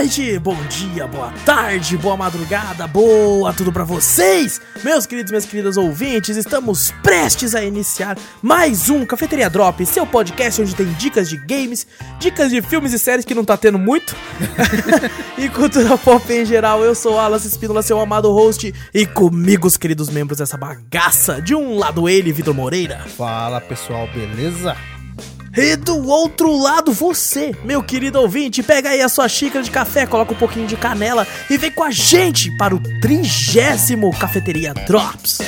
noite, bom dia, boa tarde, boa madrugada, boa tudo pra vocês, meus queridos minhas queridas ouvintes. Estamos prestes a iniciar mais um Cafeteria Drop, seu podcast onde tem dicas de games, dicas de filmes e séries que não tá tendo muito, e cultura pop em geral. Eu sou Alas Espínola, seu amado host, e comigo os queridos membros dessa bagaça. De um lado ele, Vitor Moreira. Fala pessoal, beleza? E do outro lado, você, meu querido ouvinte, pega aí a sua xícara de café, coloca um pouquinho de canela e vem com a gente para o trigésimo Cafeteria Drops.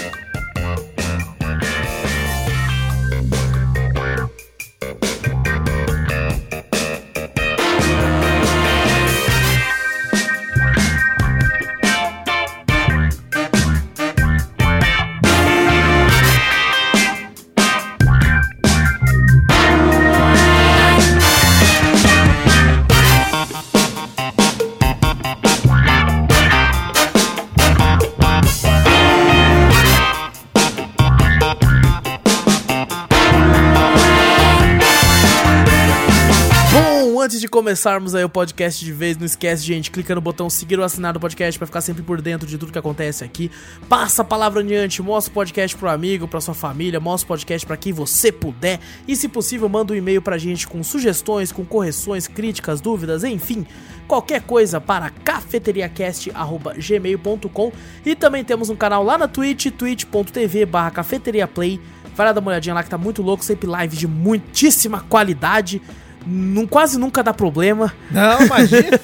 Começarmos aí o podcast de vez, não esquece, gente, clica no botão seguir ou assinar o podcast pra ficar sempre por dentro de tudo que acontece aqui. Passa a palavra adiante, mostra o podcast pro amigo, pra sua família, mostra o podcast pra quem você puder e, se possível, manda um e-mail pra gente com sugestões, com correções, críticas, dúvidas, enfim, qualquer coisa para cafeteriacast@gmail.com e também temos um canal lá na Twitch, twitch.tv/barra cafeteriaplay. Vai lá dar uma olhadinha lá que tá muito louco, sempre live de muitíssima qualidade. Não, quase nunca dá problema, Não, imagina.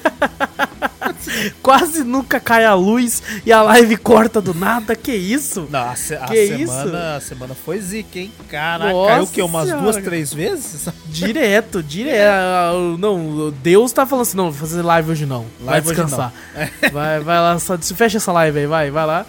quase nunca cai a luz e a live corta do nada. Que isso? Nossa, a Que semana, a semana foi zica, hein? Caraca, Nossa caiu o quê? Umas senhora. duas, três vezes? Direto, direto. Não, Deus tá falando assim: não, vou fazer live hoje não. Vai Live hoje descansar. Vai, vai lá, só fecha essa live aí, vai, vai lá.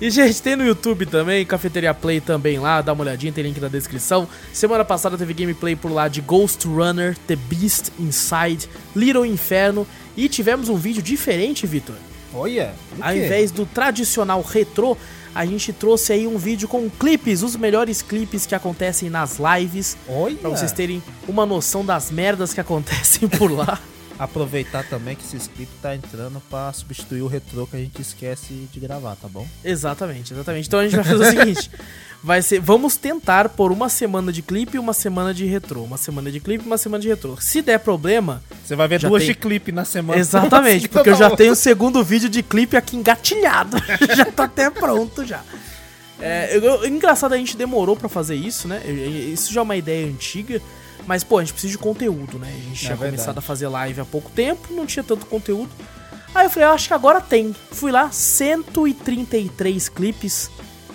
E, gente, tem no YouTube também, Cafeteria Play também lá, dá uma olhadinha, tem link na descrição. Semana passada teve gameplay por lá de Ghost Runner, The Beast Inside, Little Inferno. E tivemos um vídeo diferente, Vitor. Olha, Ao invés do tradicional retrô, a gente trouxe aí um vídeo com clipes, os melhores clipes que acontecem nas lives, Olha, pra vocês terem uma noção das merdas que acontecem por lá. aproveitar também que esse script tá entrando pra substituir o retrô que a gente esquece de gravar, tá bom? exatamente, exatamente. Então a gente vai fazer o seguinte, vai ser, vamos tentar por uma semana de clipe e uma semana de retrô, uma semana de clipe e uma semana de retrô. Se der problema, Você vai ver duas tem. de clipe na semana. exatamente, Uma porque eu já tenho o segundo vídeo de clipe aqui engatilhado, já tá até pronto já. É, eu- eu- engraçado, a gente demorou pra fazer isso, né? Eu- Isso já é uma ideia antiga. Mas, pô, a gente precisa de conteúdo, né? A gente tinha É verdade. começado a fazer live há pouco tempo, não tinha tanto conteúdo. Aí eu falei, eu acho que agora tem. Fui lá, 133 clipes.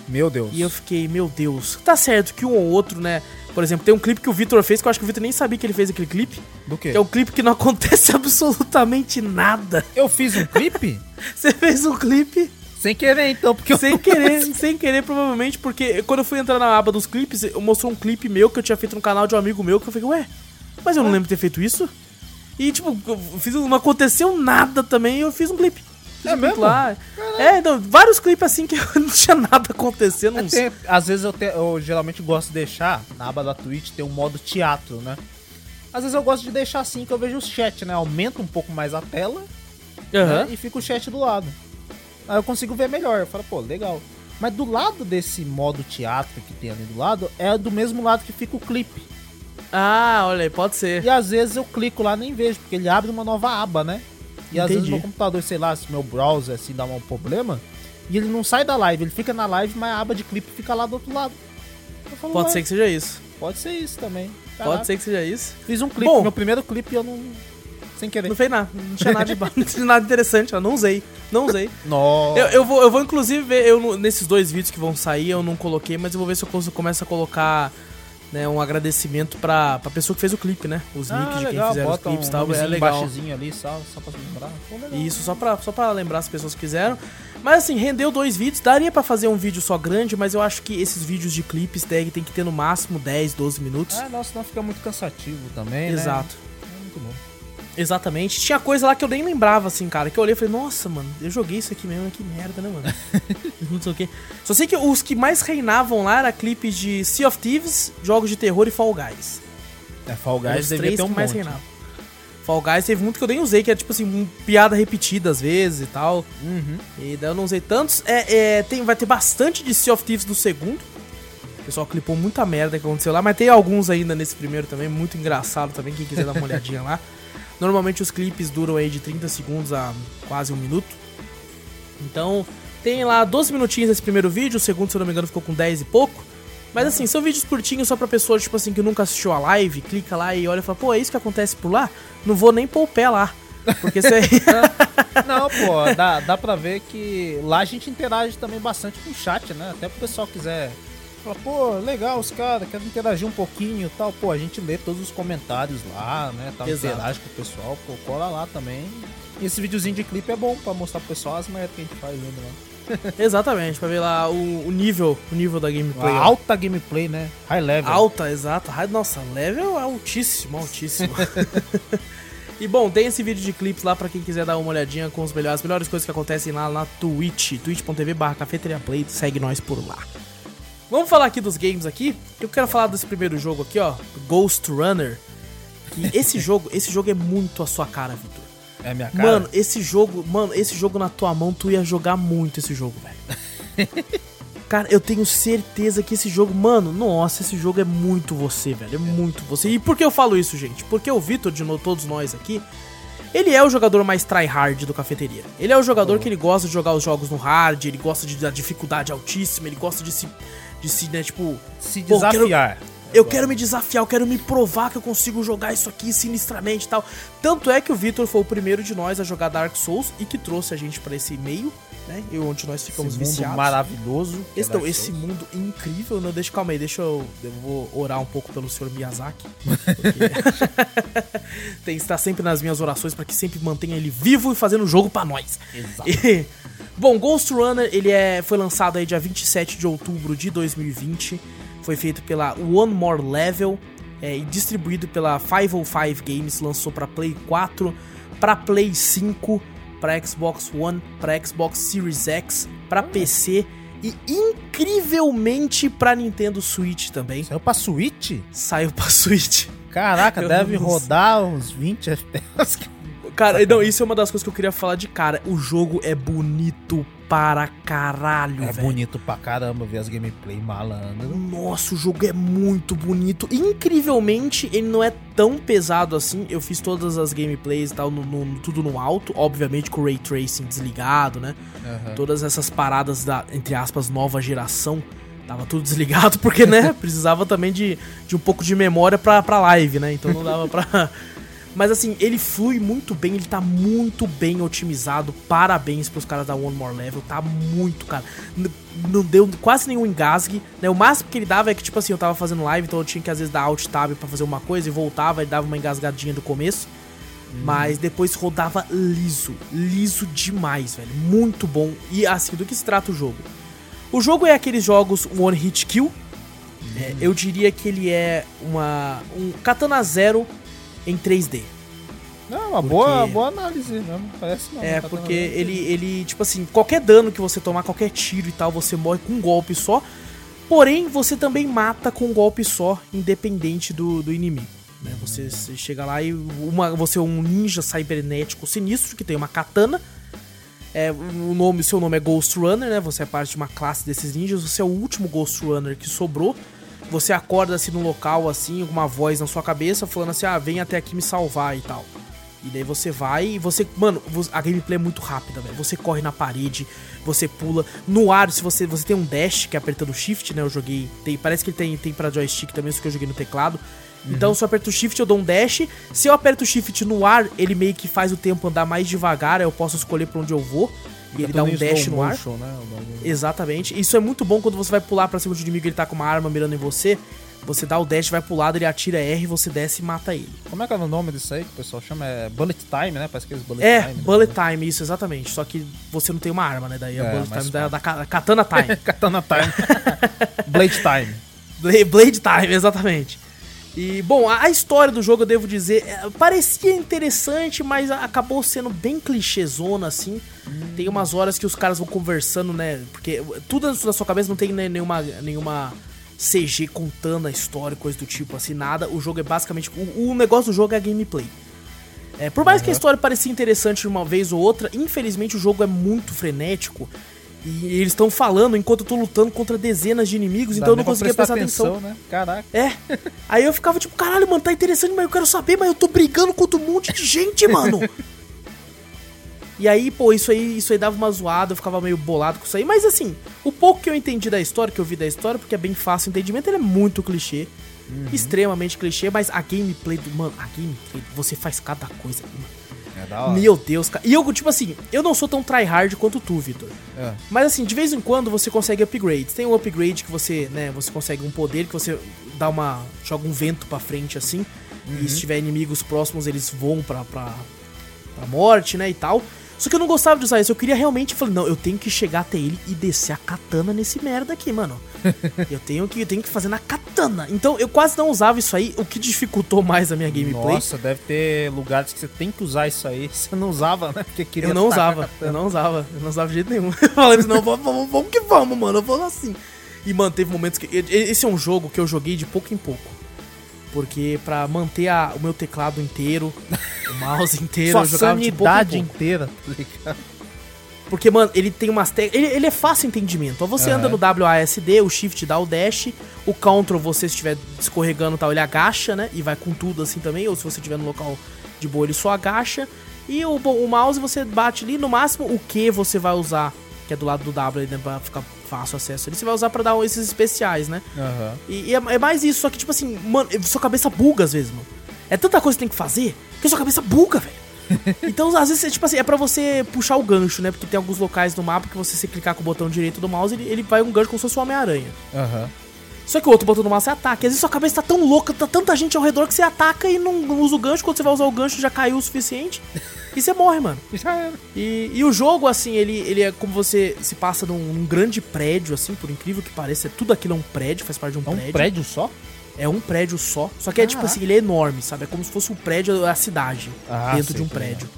Meu Deus. E eu fiquei, meu Deus. Tá certo que um ou outro, né? Por exemplo, tem um clipe que o Vitor fez, que eu acho que o Vitor nem sabia que ele fez aquele clipe. Do quê? Que é um clipe que não acontece absolutamente nada. Eu fiz um clipe? Você fez um clipe Sem querer, então, porque eu sem querer, sem querer, provavelmente, porque quando eu fui entrar na aba dos clipes, eu mostrou um clipe meu que eu tinha feito no canal de um amigo meu, que eu falei, ué, mas eu não lembro de ter feito isso. E, tipo, eu fiz, não aconteceu nada também, e eu fiz um clipe. Fiz É um mesmo? lá. É, então, vários clipes assim que não tinha nada acontecendo. É, uns- tem- às vezes eu, te- eu geralmente gosto de deixar, na aba da Twitch tem um modo teatro, né? Às vezes eu gosto de deixar assim que eu vejo o chat, né? Aumenta um pouco mais a tela Aham. né? e fica o chat do lado. Aí eu consigo ver melhor. Eu falo, pô, legal. Mas do lado desse modo teatro que tem ali do lado, é do mesmo lado que fica o clipe. Ah, olha aí, pode ser. E às vezes eu clico lá e nem vejo, porque ele abre uma nova aba, né? E às vezes Entendi. meu computador, sei lá, se meu browser assim dá um problema, e ele não sai da live, ele fica na live, mas a aba de clipe fica lá do outro lado. Falo, Pode "Ué, ser que seja isso. Pode ser isso também. Pode ser que seja isso. Fiz um clipe, Bom. meu primeiro clipe eu não. Sem querer. Não fez nada, não tinha nada de não tinha nada interessante, eu não usei. Não usei. Nossa. Eu, eu vou, eu vou inclusive ver, eu, não- nesses dois vídeos que vão sair, eu não coloquei, mas eu vou ver se eu começo a colocar né, um agradecimento pra, pra pessoa que fez o clipe, né? Os Ah, links de quem fizeram os clipes e um tal, é legal. ali, só, só pra lembrar. Pô, legal. Isso, só pra, só pra lembrar as pessoas que fizeram. Mas assim, rendeu dois vídeos. Daria pra fazer um vídeo só grande, mas eu acho que esses vídeos de clipes tag tem que ter no máximo 10, 12 minutos. Ah, nossa, senão fica muito cansativo também, né? Exato. É muito bom. Exatamente. Tinha coisa lá que eu nem lembrava, assim, cara. Que eu olhei e falei, nossa, mano, eu joguei isso aqui mesmo, que merda, né, mano? não sei o quê. Só sei que os que mais reinavam lá era clipes de Sea of Thieves, jogos de terror e Fall Guys. É, Fall Guys devia três ter um que mais monte. reinavam. Fall Guys teve muito que eu nem usei, que é tipo assim, um, piada repetida às vezes e tal. Uhum. E daí eu não usei tantos. É, é, tem, vai ter bastante de Sea of Thieves do segundo. O pessoal clipou muita merda que aconteceu lá, mas tem alguns ainda nesse primeiro também, muito engraçado também, quem quiser dar uma olhadinha lá. Normalmente os clipes duram aí de 30 segundos a quase um minuto. Então, tem lá 12 minutinhos esse primeiro vídeo, o segundo, se eu não me engano, ficou com 10 e pouco. Mas assim, são vídeos curtinhos só pra pessoas, tipo assim, que nunca assistiu a live, clica lá e olha e fala, pô, é isso que acontece por lá? Não vou nem pôr o pé lá. Porque isso aí. Não, pô, dá, dá pra ver que lá a gente interage também bastante com o chat, né? Até pro pessoal quiser falar, pô, legal os caras, querem interagir um pouquinho e tal. Pô, a gente lê todos os comentários lá, né? Tal, Exato. interage com o pessoal, pô, cola lá também. E esse videozinho de clipe é bom pra mostrar pro pessoal as merdas que a gente faz ainda lá. Exatamente, pra ver lá o, o nível, o nível da gameplay. Ó. alta gameplay, né? High level. Alta, exato. High- Nossa, level altíssimo, altíssimo. e bom, tem esse vídeo de clipes lá pra quem quiser dar uma olhadinha com os melhores, as melhores coisas que acontecem lá na Twitch, twitch.tv barra cafeteria play, segue nós por lá. Vamos falar aqui dos games aqui. Eu quero falar desse primeiro jogo aqui, ó, Ghost Runner. Que esse jogo, esse jogo é muito a sua cara, Vitor. É minha cara. Mano, esse jogo, mano, esse jogo na tua mão, tu ia jogar muito esse jogo, velho. Cara, eu tenho certeza que esse jogo, mano, nossa, esse jogo é muito você, velho. É muito você. E por que eu falo isso, gente? Porque o Vitor, de novo, todos nós aqui, ele é o jogador mais tryhard do cafeteria. Ele é o jogador que ele gosta de jogar os jogos no hard, ele gosta de da dificuldade altíssima, ele gosta de se, de se, né, tipo, se Pô, quero- desafiar. eu quero me desafiar, eu quero me provar que eu consigo jogar isso aqui sinistramente e tal. Tanto é que o Vitor foi o primeiro de nós a jogar Dark Souls e que trouxe a gente pra esse meio, né? E onde nós Esse ficamos mundo viciados. maravilhoso. que é Esse, então, esse mundo incrível, não deixa, calma aí, deixa eu, eu vou orar um pouco pelo senhor Miyazaki. porque Tem que estar sempre nas minhas orações pra que sempre mantenha ele vivo e fazendo jogo pra nós. Exato. E, bom, Ghost Runner, ele é, foi lançado aí dia 27 de outubro de 2020. Foi feito pela One More Level é, e distribuído pela 505 Games. Lançou pra Play 4, pra Play 5, pra Xbox One, pra Xbox Series X, pra PC e incrivelmente pra Nintendo Switch também. Saiu pra Switch? Saiu pra Switch. Caraca, Eu deve rodar uns 20 FPS. Cara, não, isso é uma das coisas que eu queria falar de cara. O jogo é bonito para caralho, É velho. bonito pra caramba ver as gameplay malandro. Nossa, o jogo é muito bonito. Incrivelmente, ele não é tão pesado assim. Eu fiz todas as gameplays e tal, no, no- tudo no alto. Obviamente com o Ray Tracing desligado, né? Todas essas paradas da, entre aspas, nova geração. Tava tudo desligado, porque, né? Precisava também de, de um pouco de memória pra, pra live, né? Então não dava pra. Mas assim, ele flui muito bem, ele tá muito bem otimizado. Parabéns pros caras da One More Level, tá muito, cara. N- não deu quase nenhum engasgue, né? O máximo que ele dava é que, tipo assim, eu tava fazendo live, então eu tinha que às vezes dar alt tab pra fazer uma coisa e voltava e dava uma engasgadinha do começo. Mas depois rodava liso, liso demais, velho. Muito bom. E assim, do que se trata o jogo? O jogo é aqueles jogos One Hit Kill. É, eu diria que ele é uma um Katana Zero em 3D. Não, uma Porque- boa, boa análise, não parece não. É, tá porque ele, ele, tipo assim, qualquer dano que você tomar, qualquer tiro e tal, você morre com um golpe só. Porém, você também mata com um golpe só, independente do, do inimigo. Né? Você, você chega lá e uma, você é um ninja cibernético sinistro que tem uma katana. É, o nome, seu nome é Ghost Runner, né? Você é parte de uma classe desses ninjas. Você é o último Ghost Runner que sobrou. Você acorda assim no local, assim, com uma voz na sua cabeça, falando assim: ah, vem até aqui me salvar e tal. E daí você vai e você. Mano, a gameplay é muito rápida, velho. Você corre na parede, você pula. No ar, se você. Você tem um dash que é apertando shift, né? Eu joguei. Tem, parece que ele tem, tem pra joystick também, isso que eu joguei no teclado. Então, se eu aperto o shift, eu dou um dash. Se eu aperto o shift no ar, ele meio que faz o tempo andar mais devagar. Aí eu posso escolher pra onde eu vou. E ele Fica dá um dash no ar. motion, né, o bagulho. Exatamente. Isso é muito bom quando você vai pular pra cima do inimigo e ele tá com uma arma mirando em você. Você dá o dash, vai pro lado, ele atira R, você desce e mata ele. Como é que é o nome disso aí que o pessoal chama? É Bullet Time, né? Parece que eles Bullet É, Time. né? bullet time, isso, exatamente. Só que você não tem uma arma, né? Daí é, É, bullet time da, da ka- katana time. Katana Time. Blade Time. Bla- Blade time, exatamente. E, bom, a, história do jogo, eu devo dizer, é, parecia interessante, mas acabou sendo bem clichêzona, assim. Tem umas horas que os caras vão conversando, né? Porque tudo na sua cabeça não tem né, nenhuma, nenhuma CG contando a história, coisa do tipo, assim, nada. O jogo é basicamente. O, o negócio do jogo é a gameplay. É, por mais que a história parecia interessante uma vez ou outra, infelizmente o jogo é muito frenético. E eles estão falando enquanto eu tô lutando contra dezenas de inimigos, então eu não conseguia prestar atenção. né? Caraca. É. Aí eu ficava tipo, caralho, mano, tá interessante, mas eu quero saber, mas eu tô brigando contra um monte de gente, mano. E aí, pô, isso aí, isso aí dava uma zoada, eu ficava meio bolado com isso aí. Mas assim, o pouco que eu entendi da história, que eu vi da história, porque é bem fácil o entendimento, ele é muito clichê. Extremamente clichê, mas a gameplay do. Mano, a gameplay, você faz cada coisa, mano. É. Meu Deus, cara. E eu, tipo assim, eu não sou tão tryhard quanto tu, Vitor. É. Mas assim, de vez em quando você consegue upgrades. Tem um upgrade que você, né, você consegue um poder que você dá uma. joga um vento pra frente assim. E se tiver inimigos próximos, eles voam pra, pra, pra morte, né, e tal. Só que eu não gostava de usar isso. Eu queria realmente. Falei, não, eu tenho que chegar até ele e descer a katana nesse merda aqui, mano. eu, tenho que, eu tenho que fazer na katana. Então eu quase não usava isso aí, o que dificultou mais a minha gameplay. Nossa, deve ter lugares que você tem que usar isso aí. Você não usava, né? Porque queria Eu não usava, eu não usava, eu não usava de jeito nenhum. Falando assim, não, vamos, vamos, que vamos, mano, eu vou assim. E, mano, teve momentos que. Esse é um jogo que eu joguei de pouco em pouco. Porque pra manter a- o meu teclado inteiro, o mouse inteiro, Sua eu jogava de pouco sanidade pouco. inteira, tá ligado? Porque, mano, ele tem umas técnicas. Ele, ele é fácil entendimento. Ó, Você anda no WASD, o Shift dá o dash, o Ctrl, você se estiver escorregando e tal, ele agacha, né? E vai com tudo assim também. Ou se você estiver no local de boa, ele só agacha. E o, o mouse você bate ali, no máximo o que você vai usar, que é do lado do W, né? Pra ficar fácil acesso ali. Você vai usar pra dar esses especiais, né? Aham. E, e é, é mais isso, só que, tipo assim, mano, sua cabeça buga às vezes, mano. É tanta coisa que tem que fazer que sua cabeça buga, velho. Então, às vezes, é, tipo assim, é pra você puxar o gancho, né? Porque tem alguns locais no mapa que você, se clicar com o botão direito do mouse, ele, ele vai um gancho como se fosse o Homem-Aranha. Aham. Só que o outro botão do mouse é ataque. Às vezes sua cabeça tá tão louca, tá tanta gente ao redor que você ataca e não, não usa o gancho. Quando você vai usar o gancho, já caiu o suficiente. E você morre, mano. Já era. E, e o jogo, assim, ele, ele é como você se passa num, num grande prédio, assim, por incrível que pareça. Tudo aquilo é um prédio, faz parte de um É um prédio. prédio só? É um prédio só. Só que é tipo Caraca. assim, ele é enorme, sabe? É como se fosse um prédio, a cidade, Ah, dentro sei de um como é. prédio.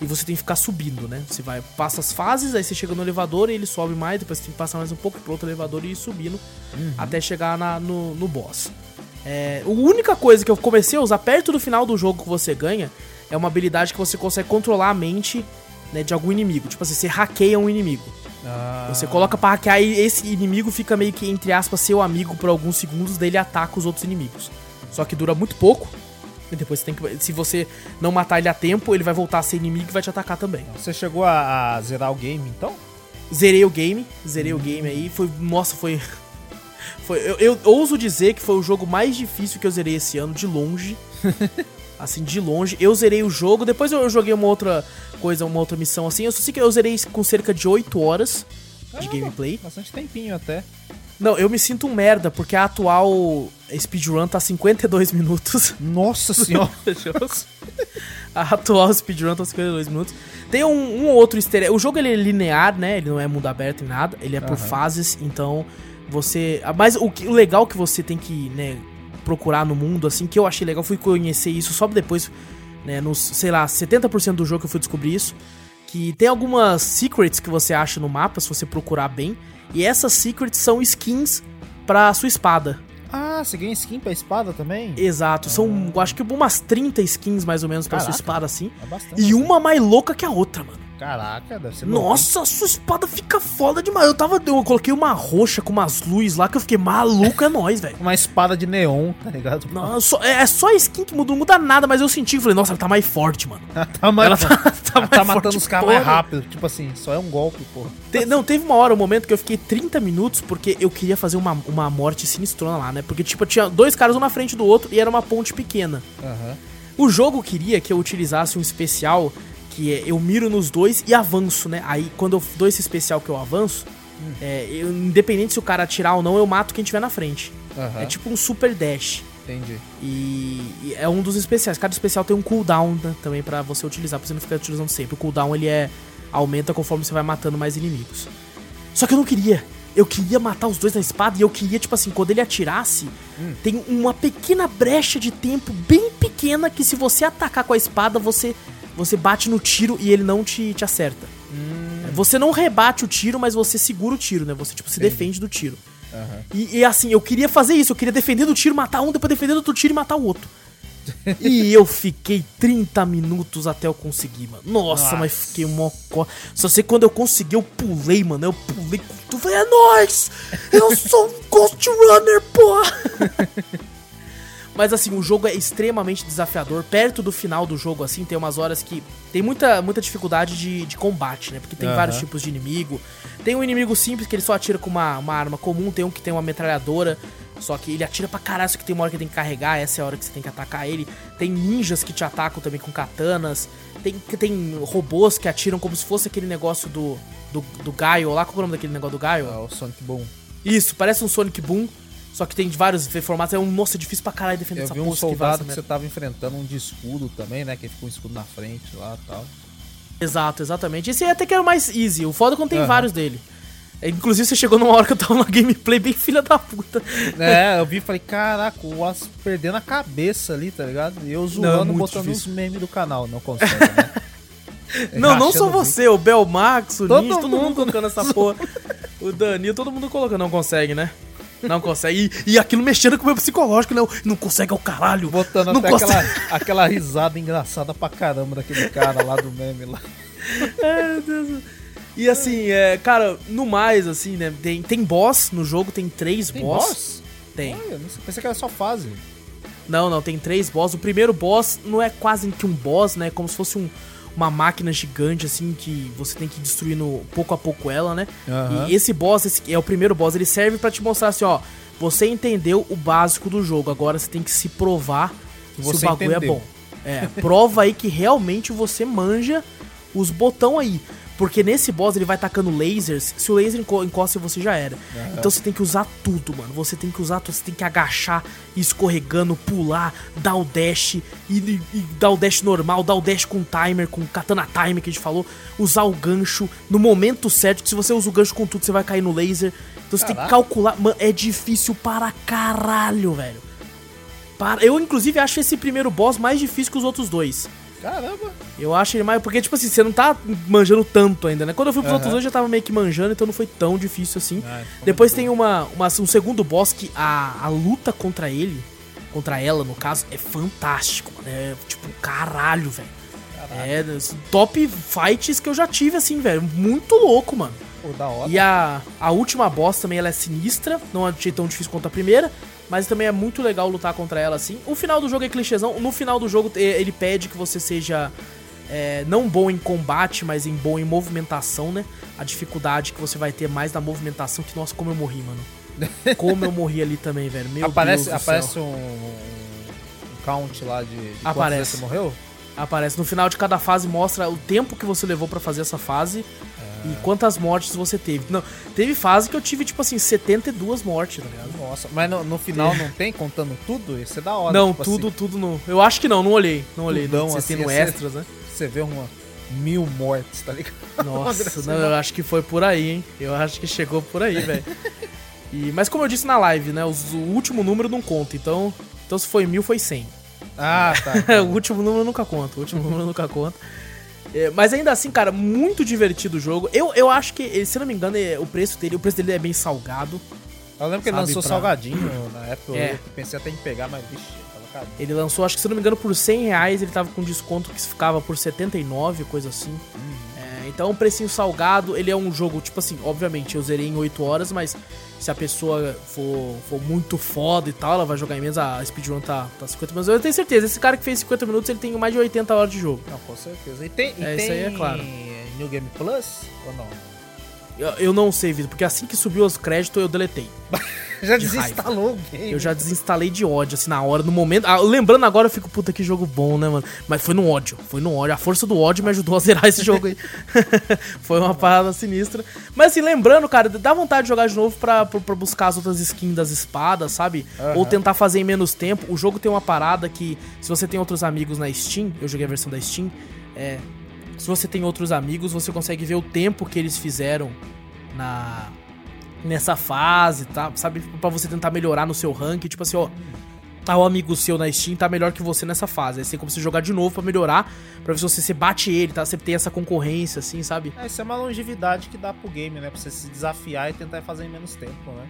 E você tem que ficar subindo, né? Você vai, passa as fases, aí você chega no elevador e ele sobe mais, depois você tem que passar mais um pouco pro outro elevador e ir subindo Uhum. até chegar na- no, no boss. É, a única coisa que eu comecei a usar perto do final do jogo que você ganha é uma habilidade que você consegue controlar a mente né, de algum inimigo. Tipo assim, você hackeia um inimigo. Ah, Você coloca pra hackear e esse inimigo fica meio que, entre aspas, seu amigo por alguns segundos, daí ele ataca os outros inimigos. Só que dura muito pouco. E depois você tem que. Se você não matar ele a tempo, ele vai voltar a ser inimigo e vai te atacar também. Você chegou a, a zerar o game, então? Zerei o game, zerei o game aí. Foi. Nossa, foi. foi eu, eu ouso dizer que foi o jogo mais difícil que eu zerei esse ano, de longe. assim, de longe. Eu zerei o jogo, depois eu joguei uma outra coisa, uma outra missão assim. Eu só sei que eu zerei com cerca de 8 horas de Caramba, gameplay. Bastante tempinho até. Não, eu me sinto um merda, porque a atual speedrun tá 52 minutos. Nossa senhora. a atual speedrun tá 52 minutos. Tem um, um ou outro easter egg. O jogo ele é linear, né? Ele não é mundo aberto nem nada. Ele é por Aham. fases, então você... Mas o, que- o legal que você tem que, né, procurar no mundo, assim, que eu achei legal, fui conhecer isso só depois, né, nos, sei lá, 70% do jogo que eu fui descobrir isso. Que tem algumas secrets que você acha no mapa, se você procurar bem. E essas secrets são skins pra sua espada. ah, você ganha skin pra espada também? Exato, são, eu acho que umas 30 skins mais ou menos pra sua Caraca. espada assim. É bastante. E uma mais louca que a outra, mano. Caraca, deve ser louco, Nossa, sua espada fica foda demais. Eu tava. Eu coloquei uma roxa com umas luzes lá que eu fiquei maluco, é nóis, velho. Uma espada de neon, tá ligado? Não, só- é, é só a skin que muda, não muda nada, mas eu senti, falei, nossa, ela tá mais forte, mano. tá, mais, Ela tá, tá ela mais tá forte, matando os caras mais rápido. Tipo assim, só é um golpe, porra. Te- não, teve uma hora, um momento que eu fiquei 30 minutos porque eu queria fazer uma, uma morte sinistrona lá, né? Porque, tipo, tinha dois caras um na frente do outro e era uma ponte pequena. Aham. O jogo queria que eu utilizasse um especial que é eu miro nos dois e avanço, né? Aí quando eu dou esse especial que eu avanço, é, eu- independente se o cara atirar ou não, eu mato quem tiver na frente. Aham. É tipo um super dash. Entendi. E, e é um dos especiais. Cada especial tem um cooldown né, também pra você utilizar, pra você não ficar utilizando sempre. O cooldown ele é aumenta conforme você vai matando mais inimigos. Só que eu não queria. Eu queria matar os dois na espada e eu queria, tipo assim, quando ele atirasse, tem uma pequena brecha de tempo bem pequena que se você atacar com a espada, você você bate no tiro e ele não te, te acerta. É, Você não rebate o tiro, mas você segura o tiro, né? Você, tipo, se Entendi. defende do tiro. Aham. E, e, assim, eu queria fazer isso, eu queria defender do tiro, matar um, depois defender do outro tiro e matar o outro. e eu fiquei 30 minutos até eu conseguir, mano. Nossa, Nossa. mas fiquei mocó. Só sei quando eu consegui, eu pulei, mano. Eu pulei tudo. Falei, é nóis! Eu sou um Ghost Runner, porra! Mas assim, o jogo é extremamente desafiador. Perto do final do jogo, assim, tem umas horas que tem muita, muita dificuldade de, de combate, né? Porque tem Aham. vários tipos de inimigo. Tem um inimigo simples que ele só atira com uma, uma arma comum, tem um que tem uma metralhadora. Só que ele atira pra caralho, só que tem uma hora que tem que carregar, essa é a hora que você tem que atacar ele. Tem ninjas que te atacam também com katanas. Tem, tem robôs que atiram como se fosse aquele negócio do, do, do Gaio lá. Qual é o nome daquele negócio do Gaio? É o Sonic Boom. Isso, parece um Sonic Boom. Só que tem de vários formatos. É um nossa, é difícil pra caralho defender Eu essa vi um porra, esquivar soldado que merda. você tava enfrentando um de escudo também, né? Que ficou um escudo na frente lá e tal. Exato, exatamente. Esse aí até que era o mais easy. O foda é quando tem Aham. vários dele. É, Inclusive, você chegou numa hora que eu tava numa gameplay bem filha da puta. É, eu vi e falei, caraca, o Wallace perdendo a cabeça ali, tá ligado? E eu zoando, muito botando difícil. os memes do canal, não consegue, né? Não, não só você, o Belmax, o Todo Ninja, todo mundo mundo. colocando essa porra. O Danilo, todo mundo colocando. Não consegue, né? Não consegue. E, e aquilo mexendo com o meu psicológico, não. Não consegue ao caralho. Botando não até consegue. aquela, aquela risada engraçada pra caramba daquele cara lá do meme lá. Meu Deus. E assim, é, cara, no mais, assim, né? Tem, tem boss no jogo, tem três Tem boss. boss? Tem. Olha, sei, pensei que era só fase. Não, não, tem três boss. O primeiro boss não é quase que um boss, né? É como se fosse um- uma máquina gigante, assim, que você tem que ir destruindo pouco a pouco ela, né? Aham. E esse boss, esse é o primeiro boss, ele serve pra te mostrar assim, ó. Você entendeu o básico do jogo, agora você tem que se provar se Você o bagulho entendeu. é bom. É, prova aí que realmente você manja os botão aí. Porque nesse boss ele vai tacando lasers. Se o laser enco- encosta você já era. Então você tem que usar tudo, mano. Você tem que usar tudo. Você tem que agachar, escorregando, pular, dar o dash, e, e- e dar o dash normal, dar o dash com timer, com katana timer que a gente falou. Usar o gancho no momento certo. Que se você usa o gancho com tudo, você vai cair no laser. Então você tem que calcular. Mano, é difícil para caralho, velho. Para... Eu, inclusive, acho esse primeiro boss mais difícil que os outros dois. Caramba. Eu acho ele mais. Porque, tipo assim, você não tá manjando tanto ainda, né? Quando eu fui pros Aham. outros dois, eu já tava meio que manjando, então não foi tão difícil assim. Ah, ficou Depois tem uma, uma- um segundo boss que a, a luta contra ele, contra ela, no caso, é fantástico, mano. É tipo, caralho, velho. É, top fights que eu já tive, assim, velho. Muito louco, mano. Pô, da hora. E a, a última boss também ela é sinistra, não achei tão difícil quanto a primeira, mas também é muito legal lutar contra ela assim. O final do jogo é clichêzão, no final do jogo eh, ele pede que você seja eh, não bom em combate, mas em bom em movimentação, né? A dificuldade que você vai ter mais na movimentação, que nossa, como eu morri, mano. Como eu morri ali também, velho. Meu aparece Deus do aparece céu. um, um count lá de, de Aparece. você morreu? Aparece no final de cada fase mostra o tempo que você levou pra fazer essa fase e quantas mortes você teve. Não, teve fase que eu tive tipo assim 72 mortes, tá ligado? Nossa, mas no, no final não tem contando tudo? Isso é da hora. Não, tipo tudo, assim, tudo no. Eu acho que não, não olhei. Não olhei. Tudão, não assim, no assim. extras, né? você vê uma mil mortes, tá ligado? Nossa, não, eu acho que foi por aí, hein? Eu acho que chegou por aí, velho. E, mas como eu disse na live, né? os- o último número não conta, então. Então se foi mil, foi 100. Ah, tá. o último número nunca conta. O último número nunca conta. É, mas ainda assim, cara, muito divertido o jogo. Eu, eu acho que, se não me engano, é- o preço dele, o preço dele é bem salgado. Eu lembro que ele lançou pra- salgadinho na época. É. Eu pensei até em pegar, mas vixe, tava caro. Ele lançou, acho que se não me engano, por 100 reais. Ele tava com desconto que ficava por 79, coisa assim. É, então precinho salgado. Ele é um jogo, tipo assim, obviamente eu zerei em 8 horas, mas se a pessoa for, for muito foda e tal, ela vai jogar em menos. A speedrun tá, tá 50 minutos. Eu tenho certeza, esse cara que fez 50 minutos, ele tem mais de 80 horas de jogo. Não, com certeza. E tem, e É, tem isso aí é claro. New Game Plus ou não? Eu, eu não sei, Vitor, porque assim que subiu os créditos eu deletei. Já De desinstalou o game. Eu já desinstalei de ódio, assim, na hora, no momento. Ah, lembrando agora, eu fico, puta, que jogo bom, né, mano? Mas foi no ódio, foi no ódio. A força do ódio me ajudou a zerar esse jogo aí. foi uma parada sinistra. Mas assim, lembrando, cara, dá vontade de jogar de novo pra, pra, pra buscar as outras skins das espadas, sabe? Aham. Ou tentar fazer em menos tempo. O jogo tem uma parada que, se você tem outros amigos na Steam, eu joguei a versão da Steam, é. Se você tem outros amigos, você consegue ver o tempo que eles fizeram na nessa fase, tá? Sabe, Pra você tentar melhorar no seu rank, tipo assim, ó, tá o amigo seu na Steam tá melhor que você nessa fase. Aí você tem como você jogar de novo pra melhorar, pra ver se você se bate ele, tá? Você tem essa concorrência assim, sabe? É, isso é uma longevidade que dá pro game, né? Pra você se desafiar e tentar fazer em menos tempo, né?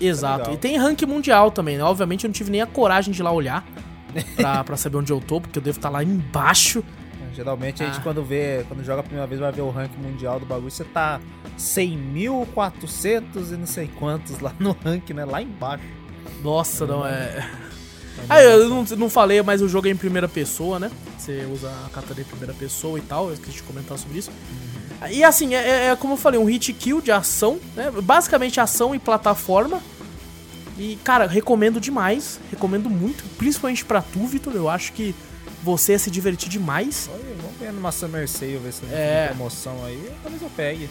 Exato. legal. E tem rank mundial também, né? Obviamente eu não tive nem a coragem de ir lá olhar, pra, pra saber onde eu tô, porque eu devo estar lá embaixo. Geralmente a gente Ah. quando vê, quando joga a primeira vez, vai ver o ranking mundial do bagulho, você tá 100.400 e não sei quantos lá no ranking, né? Lá embaixo. Nossa, não é. Ah, eu não, não falei, mas o jogo é em primeira pessoa, né? Você usa a katana em primeira pessoa e tal. Eu esqueci de comentar sobre isso. E assim, é, é- é como eu falei, um hit kill de ação, né? Basicamente ação e plataforma. E, cara, recomendo demais. Recomendo muito, principalmente pra tu, Vitor. Eu acho que você ia se divertir demais. Olha, vamos ver numa Summer Sale, ver se É. tem promoção aí. Talvez eu pegue.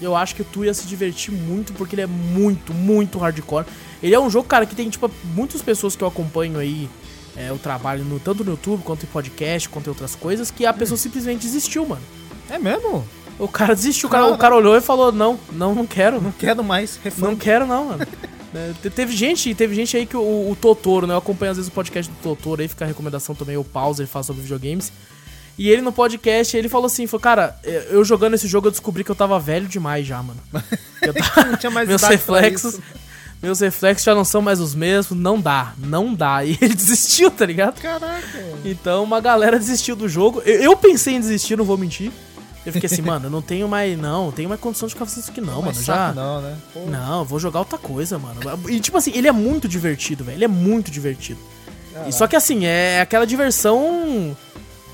Eu acho que tu ia se divertir muito, porque ele é muito, muito hardcore. Ele é um jogo, cara, que tem, tipo, muitas pessoas que eu acompanho aí, é, o trabalho no, tanto no YouTube, quanto em podcast, quanto em outras coisas, que a pessoa simplesmente desistiu, mano. É mesmo? O cara desistiu, o cara, o cara olhou e falou, não, não, não quero, Não quero mais. não Refund. quero não, mano. É, te- teve gente, teve gente aí que o, o Totoro, né, eu acompanho às vezes o podcast do Totoro aí, fica a recomendação também, o Pausa, ele fala sobre videogames. E ele no podcast, ele falou assim, falou, cara, eu jogando esse jogo eu descobri que eu tava velho demais já, mano. Eu tava- Não tinha mais meus reflexos, meus reflexos já não são mais os mesmos, não dá, não dá. E ele desistiu, tá ligado? Caraca. Então uma galera desistiu do jogo. Eu, eu pensei em desistir, não vou mentir. Eu fiquei assim, mano, eu não tenho mais, não, não tenho mais condição de ficar fazendo isso aqui não, Mas mano. Já Não, né? Pô. não, eu vou jogar outra coisa, mano. E tipo assim, ele é muito divertido, velho. Ele é muito divertido. E só que assim, é aquela diversão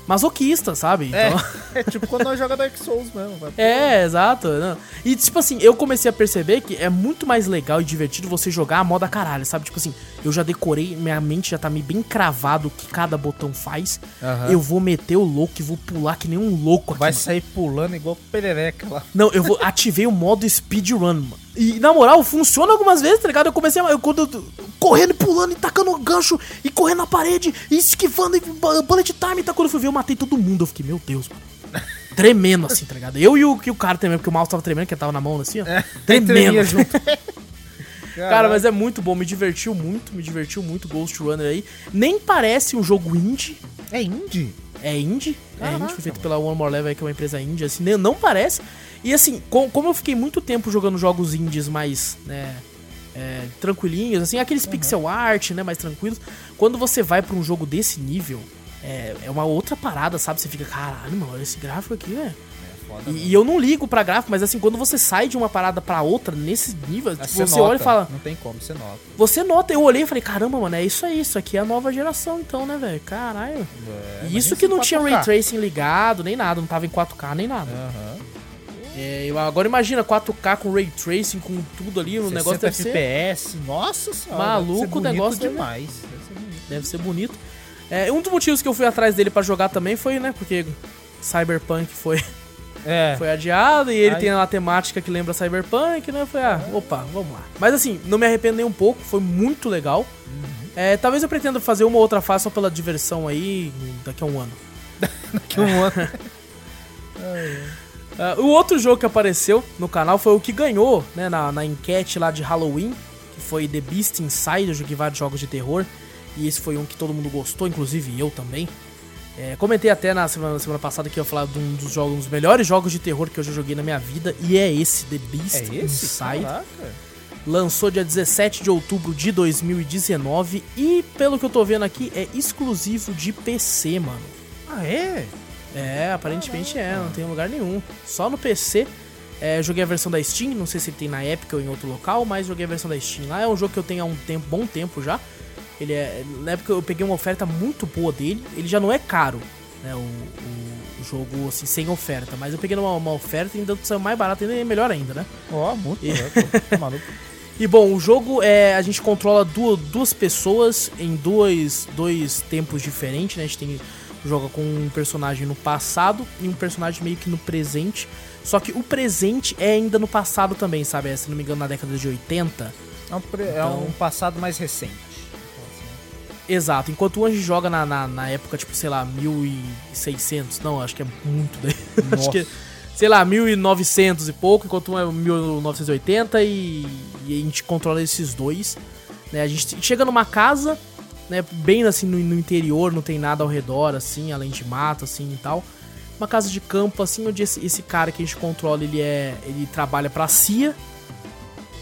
masoquista, sabe? É, Então, é tipo quando nós joga Dark Souls mesmo. vai. É, exato. não. E, tipo assim, eu comecei a perceber que é muito mais legal e divertido você jogar a moda caralho, sabe? Tipo assim, eu já decorei, minha mente já tá meio bem cravado o que cada botão faz. Aham. Eu vou meter o louco e vou pular que nem um louco aqui. Vai mano. sair pulando igual perereca lá. Não, eu vou ativei o modo speedrun, mano. E na moral, funciona algumas vezes, tá ligado? Eu comecei a. Eu, quando eu, correndo e pulando e tacando gancho e correndo na parede e esquivando e bu- bullet time. Tá? Quando eu fui ver, eu matei todo mundo. Eu fiquei, meu Deus, mano. Tremendo assim, tá ligado? Eu e o, e o cara tremendo, porque o mouse tava tremendo, que tava na mão assim, ó. tremia Tremendo. junto. Cara, mas é muito bom, me divertiu muito, me divertiu muito Ghost Runner aí. Nem parece um jogo indie. É indie? É indie, é Caraca, indie, foi feito pela One More Level, que é uma empresa indie, assim, nem- não parece. E assim, com- como eu fiquei muito tempo jogando jogos indies mais, né, é, tranquilinhos, assim, aqueles pixel art, né, mais tranquilos, quando você vai pra um jogo desse nível, é, é uma outra parada, sabe? Você fica, caralho, mano, olha esse gráfico aqui, velho. Foda, E, e eu não ligo pra gráfico, mas assim, quando você sai de uma parada pra outra, nesse nível, Aí tipo, você olha e fala, Não tem como, você nota. você nota, eu olhei e falei, caramba, mano, é isso aí, isso aqui é a nova geração, então, né, velho? Caralho. É, isso que não tinha 4K. ray tracing ligado, nem nada, não tava em 4K, nem nada. Aham. É, agora imagina 4K com ray tracing, com tudo ali, o negócio 60 deve ser, FPS, nossa senhora. Maluco, ser o negócio demais. Deve ser bonito. deve ser bonito. É, um dos motivos que eu fui atrás dele pra jogar também foi, né, porque Cyberpunk foi, É. foi adiado e ele tem uma temática que lembra Cyberpunk, né? Falei, ah, opa, vamos lá. Mas assim, não me arrependo nem um pouco, foi muito legal. Uhum. É, talvez eu pretenda fazer uma outra fase só pela diversão aí daqui a um ano. que um ano. Ah, o outro jogo que apareceu no canal foi o que ganhou, né, na, na enquete lá de Halloween, que foi The Beast Inside, eu joguei vários jogos de terror, e esse foi um que todo mundo gostou, inclusive eu também. É, comentei até na semana, semana passada que eu ia falar de um dos jogos, um dos melhores jogos de terror que eu já joguei na minha vida, e é esse, The Beast É esse? Inside. Caraca. Lançou dia 17 de outubro de 2019, e pelo que eu tô vendo aqui, é exclusivo de PC, mano. Ah, é? É, aparentemente é, não tem em lugar nenhum. Só no PC. É, joguei a versão da Steam, não sei se ele tem na Epic ou em outro local, mas joguei a versão da Steam lá. É um jogo que eu tenho há um tempo, bom tempo já. Ele é. Na época eu peguei uma oferta muito boa dele. Ele já não é caro, né? O, o- jogo assim, sem oferta. Mas eu peguei uma, uma oferta e ainda saiu mais barato, ainda é melhor ainda, né? Ó, muito. E- maluco. E bom, o jogo é. A gente controla duas, duas pessoas em dois, dois tempos diferentes, né? A gente tem. Joga com um personagem no passado e um personagem meio que no presente. Só que o presente é ainda no passado também, sabe? É, se não me engano, na década de 80. É um, pre- é Então- um passado mais recente. Exato. Enquanto o Anjo joga na, na, na época, tipo, sei lá, 1600. Não, acho que é muito daí. acho que, sei lá, 1900 e pouco, enquanto um é 1980 e, e a gente controla esses dois. Né? A gente chega numa casa, né, bem assim no, no interior, não tem nada ao redor, assim, além de mato, assim e tal. Uma casa de campo, assim, onde esse, esse cara que a gente controla, ele é. ele trabalha pra CIA.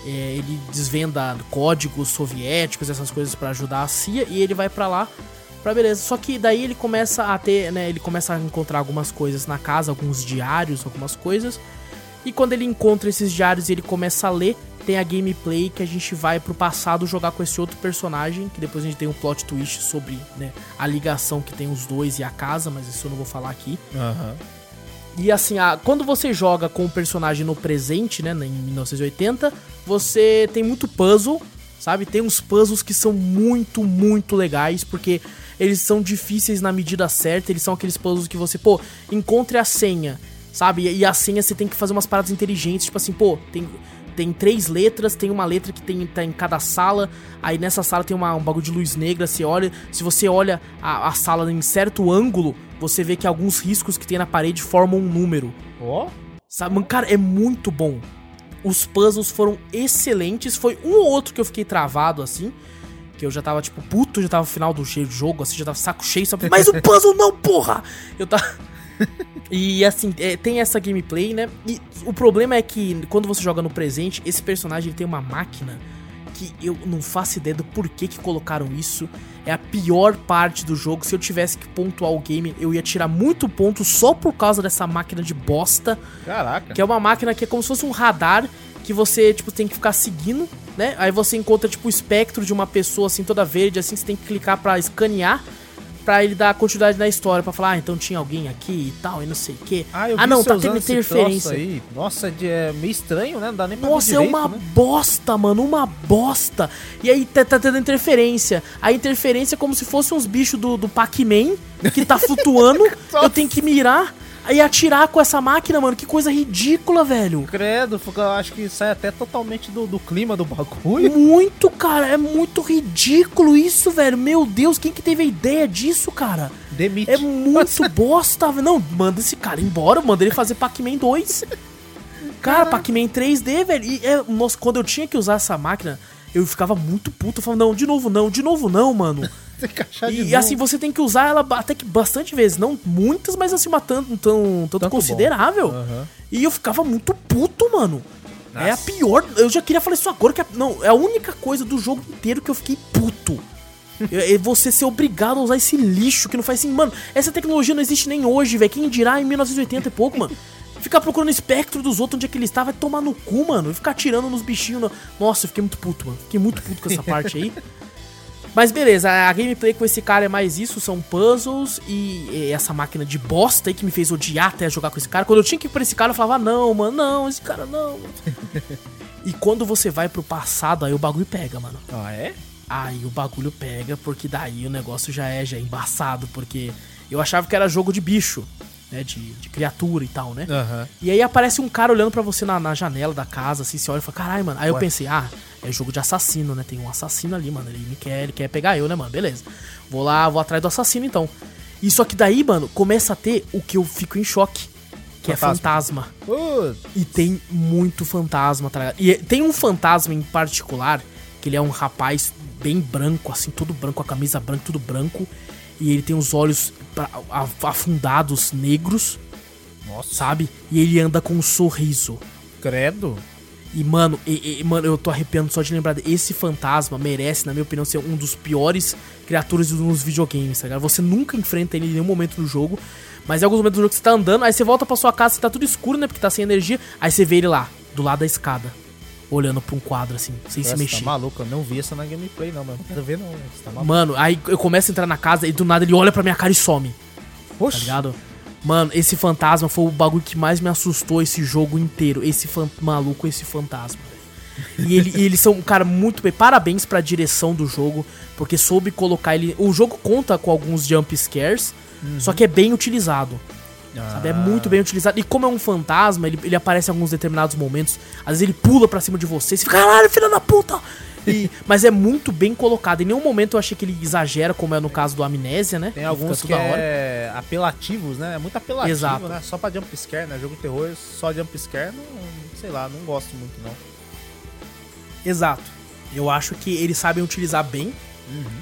É, ele desvenda códigos soviéticos, essas coisas pra ajudar a CIA, e ele vai pra lá Pra beleza. Só que daí ele começa a ter, né? Ele começa a encontrar algumas coisas na casa, alguns diários, algumas coisas. E quando ele encontra esses diários e ele começa a ler, tem a gameplay que a gente vai pro passado jogar com esse outro personagem, que depois a gente tem um plot twist sobre né, a ligação que tem os dois e a casa, mas isso eu não vou falar aqui. Aham. E assim, a- quando você joga com o personagem no presente, né, em 1980, você tem muito puzzle, sabe? Tem uns puzzles que são muito, muito legais, porque eles são difíceis na medida certa, eles são aqueles puzzles que você, pô, encontre a senha, sabe? E, e a senha você tem que fazer umas paradas inteligentes, tipo assim, pô, tem tem três letras, tem uma letra que tem, tá em cada sala. Aí nessa sala tem uma, um bagulho de luz negra. Você olha, se você olha a, a sala em certo ângulo, você vê que alguns riscos que tem na parede formam um número. Ó, Sabe, mano, cara, é muito bom. Os puzzles foram excelentes. Foi um ou outro que eu fiquei travado assim. Que eu já tava, tipo, puto, já tava no final do jogo, assim, já tava saco cheio, só mas o puzzle não, porra! Eu tava. E assim, é, tem essa gameplay, né? E o problema é que quando você joga no presente, esse personagem tem uma máquina que eu não faço ideia do porquê que colocaram isso. É a pior parte do jogo. Se eu tivesse que pontuar o game, eu ia tirar muito ponto só por causa dessa máquina de bosta. caraca. Que é uma máquina que é como se fosse um radar que você, tipo, tem que ficar seguindo, né? Aí você encontra, tipo, o espectro de uma pessoa, assim, toda verde, assim, você tem que clicar pra escanear pra ele dar continuidade na história, pra falar, ah, então tinha alguém aqui e tal, e não sei o quê. Ah, eu ah não, tá tendo interferência. Aí. Nossa, é meio estranho, né? Não dá nem pra Nossa, é direito, uma né? bosta, mano, uma bosta. E aí tá, tá tendo interferência. A interferência é como se fosse uns bichos do, do Pac-Man que tá flutuando. eu tenho que mirar e atirar com essa máquina, mano. Que coisa ridícula, velho. Credo, eu acho que sai até totalmente do, do clima do bagulho. Muito, cara, é muito ridículo isso, velho. Meu Deus, quem que teve a ideia disso, cara? Demite. É muito bosta, velho. Não, manda esse cara embora, manda ele fazer Pac-Man 2. Cara, Pac-Man 3D, velho. E é, nossa, quando eu tinha que usar essa máquina, eu ficava muito puto. Eu falava, não, de novo não, de novo não, mano. De E, novo. assim, você tem que usar ela até que bastante vezes. Não muitas, mas assim, uma tanto, tão, tanto, Tanto considerável. Aham. E eu ficava muito puto, mano. É a Nossa. pior. Eu já queria falar isso agora, que é, não, é a única coisa do jogo inteiro que eu fiquei puto. É é você ser obrigado a usar esse lixo que não faz assim, mano. Essa tecnologia não existe nem hoje, velho. Quem dirá em 1980 e pouco, mano. Ficar procurando o espectro dos outros onde é que ele está, vai tomar no cu, mano. E ficar atirando nos bichinhos. no- Nossa, eu fiquei muito puto, mano. Fiquei muito puto com essa parte aí. Mas beleza, a gameplay com esse cara é mais isso, são puzzles e, essa máquina de bosta aí que me fez odiar até jogar com esse cara. Quando eu tinha que ir pra esse cara, eu falava, não, mano, não, esse cara não. mano." e quando você vai pro passado, aí o bagulho pega, mano. Ah, é? Aí o bagulho pega, porque daí o negócio já é, já é embaçado, porque eu achava que era jogo de bicho, né, de, de criatura e tal, né? Aham. E aí aparece um cara olhando pra você na, na janela da casa, assim, você olha e fala, caralho, mano. Aí eu Ué. pensei, ah, é jogo de assassino, né? Tem um assassino ali, mano. Ele me quer, ele quer pegar eu, né, mano? Beleza. Vou lá, vou atrás do assassino então. E só que daí, mano, começa a ter o que eu fico em choque. Que é Fantasma. fantasma. Putz. E tem muito fantasma, tá ligado? E tem um fantasma em particular, que ele é um rapaz bem branco, assim, todo branco, com a camisa branca, tudo branco. E ele tem os olhos pra- afundados, negros, Nossa. sabe? E ele anda com um sorriso. Credo. E, mano, e- e- mano, eu tô arrepiando só de lembrar. Esse fantasma merece, na minha opinião, ser um dos piores criaturas nos videogames, tá ligado? Você nunca enfrenta ele em nenhum momento do jogo. Mas em alguns momentos do jogo você tá andando, aí você volta pra sua casa, você tá tudo escuro, né? Porque tá sem energia. Aí você vê ele lá, do lado da escada, olhando pra um quadro, assim, sem se Você mexer. tá maluco? Eu não vi essa na gameplay, não, mano. Não quero ver, não. Você tá maluco. Mano, aí eu começo a entrar na casa e do nada ele olha pra minha cara e some. Tá Oxi. ligado? Mano, esse fantasma foi o bagulho que mais me assustou esse jogo inteiro. Esse maluco, esse fantasma. E, ele- e eles são um cara muito bem. Parabéns pra direção do jogo, porque soube colocar ele. O jogo conta com alguns jump scares, só que é bem utilizado. Sabe? É muito bem utilizado. E como é um fantasma, ele, ele aparece em alguns determinados momentos. Às vezes ele pula pra cima de você. Você fica, caralho, filho da puta! E- mas é muito bem colocado. Em nenhum momento eu achei que ele exagera, como é no caso do Amnésia, né? Tem alguns que é apelativos, né? É muito apelativo, Exato. né? Só pra jump scare, né? Jogo de terror, só jump scare, não, sei lá, não gosto muito, não. Exato. Eu acho que eles sabem utilizar bem.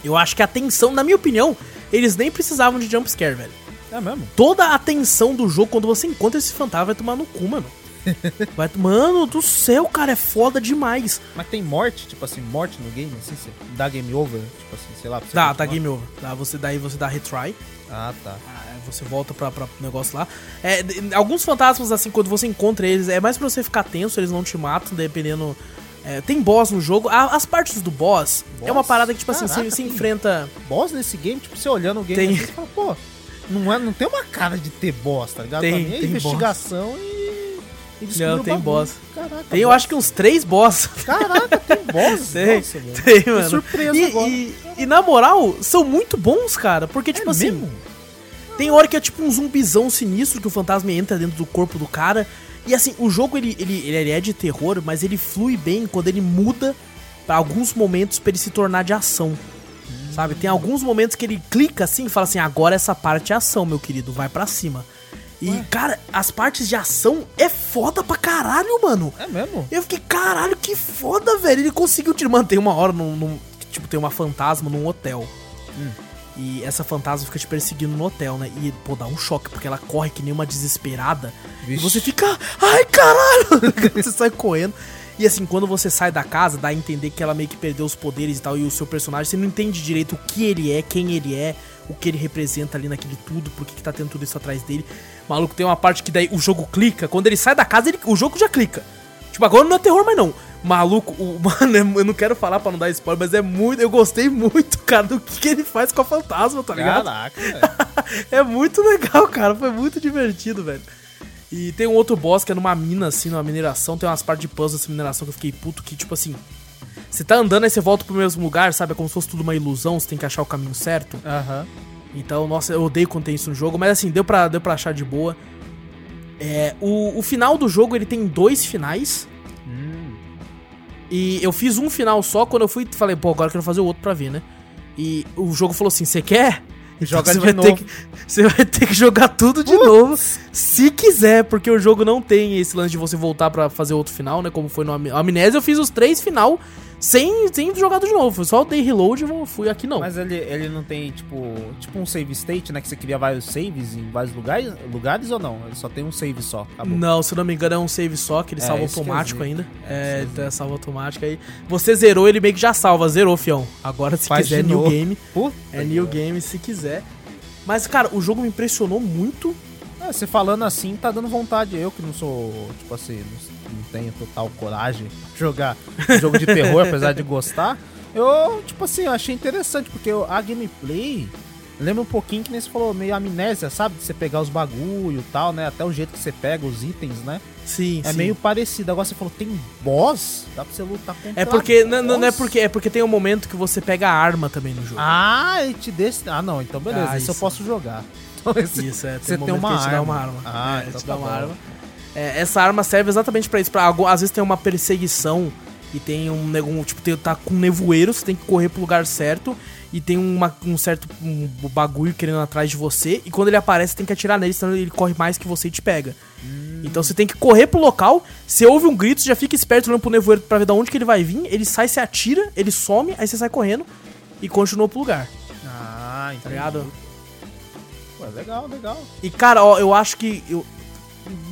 Eu acho que a tensão, na minha opinião, eles nem precisavam de jumpscare, velho. É mesmo? Toda a tensão do jogo, quando você encontra esse fantasma, vai tomar no cu, mano. Vai, mano do céu, cara, é foda demais. Mas tem morte, tipo assim, morte no game, assim, você dá game over, tipo assim, sei lá. pra você Dá, tá game over. Dá, você, daí você dá retry. Ah, tá. Ah, Você volta pra, pra negócio lá. É, alguns fantasmas, assim, quando você encontra eles, é mais pra você ficar tenso, eles não te matam, dependendo. é, tem boss no jogo. As partes do boss, é uma Boss? parada que, tipo assim, Caraca, você, você tem- enfrenta. Boss nesse game, tipo, você olhando o game Tem. assim, você fala, pô, não, é, não tem uma cara de ter boss, tá ligado? Tem, é investigação e, e Não, tem boss. Caraca, Tem, eu boss. acho que uns três boss. Caraca, tem boss? Tem, Nossa, mano. tem, Fiquei mano. surpreso E, agora. e, e, na moral, são muito bons, cara. Porque, tipo É assim. mesmo? Tem hora que é tipo um zumbizão sinistro que o fantasma entra dentro do corpo do cara. E assim, o jogo ele, ele, ele é de terror, mas ele flui bem quando ele muda pra alguns momentos pra ele se tornar de ação. Sabe? Tem alguns momentos que ele clica assim e fala assim: agora essa parte é ação, meu querido, vai pra cima. E, cara, as partes de ação é foda pra caralho, mano. É mesmo? Eu fiquei, caralho, que foda, velho. Ele conseguiu te manter uma hora num, num- Tipo, tem uma fantasma num hotel. E essa fantasma fica te perseguindo no hotel, né? E, pô, dá um choque, porque ela corre que nem uma desesperada. E Vixe. você fica, ai, caralho! você sai correndo. E assim, quando você sai da casa, dá a entender que ela meio que perdeu os poderes e tal. E o seu personagem, você não entende direito o que ele é, quem ele é, o que ele representa ali naquele tudo, por que, que tá tendo tudo isso atrás dele. Maluco, tem uma parte que daí o jogo clica. Quando ele sai da casa, ele- o jogo já clica. Tipo, agora não é terror mais não. Maluco, o, mano, é- eu não quero falar pra não dar spoiler, mas é muito. Eu gostei muito, cara, do que, que ele faz com a fantasma, tá ligado? Caraca. É muito legal, cara. Foi muito divertido, velho. E tem um outro boss que é numa mina, assim, numa mineração. Tem umas partes de puzzle dessa mineração que eu fiquei puto, que, tipo assim. Você tá andando, aí você volta pro mesmo lugar, sabe? É como se fosse tudo uma ilusão, você tem que achar o caminho certo. Aham. Então, nossa, eu odeio quando tem isso no jogo, mas assim, deu pra, deu pra achar de boa. É, o, o final do jogo, ele tem dois finais. Hum. E eu fiz um final só, quando eu fui, falei, pô, agora eu quero fazer o outro pra ver, né? E o jogo falou assim, você quer? Joga você de vai novo. Ter que, você vai ter que jogar tudo de novo, se quiser, porque o jogo não tem esse lance de você voltar pra fazer outro final, né? Como foi no Am- Amnésia, eu fiz os três final sem, sem jogar tudo de novo. Só dei reload e fui aqui não. Mas ele, ele não tem, tipo, tipo um save state, né? Que você cria vários saves em vários lugares, lugares ou não? Ele só tem um save só. Acabou. Não, se não me engano, é um save só, que ele É, salva automático ainda. É, É, então é salva automático aí. Você zerou, ele meio que já salva. Zerou, fião. Agora, se Faz quiser, new game. Puta É new game se quiser. Mas, cara, o jogo me impressionou muito. É, você falando assim, tá dando vontade. Eu que não sou, tipo assim, não, tenho total coragem de jogar jogo de terror, apesar de gostar. Eu, tipo assim, eu achei interessante, porque eu- a gameplay lembra um pouquinho que nem você falou, meio amnésia, sabe? De você pegar os bagulho e tal, né? Até o jeito que você pega os itens, né? Sim, É sim. meio parecido. Agora você falou, tem boss? Dá pra você lutar contra É porque. Não, não é porque. É porque tem um momento que você pega a arma também no jogo. Ah, ele te desse. Ah, não, então beleza. Ah, eu isso. posso jogar. Então, esse- Isso, é. Tem você um tem uma ele te dá arma. uma arma. Ah, é, então te tá dá uma bom. arma. É, essa arma serve exatamente pra isso. Pra, às vezes tem uma perseguição e tem um, um tipo, tem, tá com nevoeiro, você tem que correr pro lugar certo. E tem uma- um certo um bagulho querendo atrás de você. E quando ele aparece, você tem que atirar nele, senão ele corre mais que você e te pega. Hum. Então você tem que correr pro local. Você ouve um grito, você já fica esperto olhando pro nevoeiro pra ver de onde que ele vai vir. Ele sai, você atira, ele some, aí você sai correndo e continua pro lugar. Ah, Tá entendi. ligado? Pô, legal, legal. E cara, ó, eu acho que eu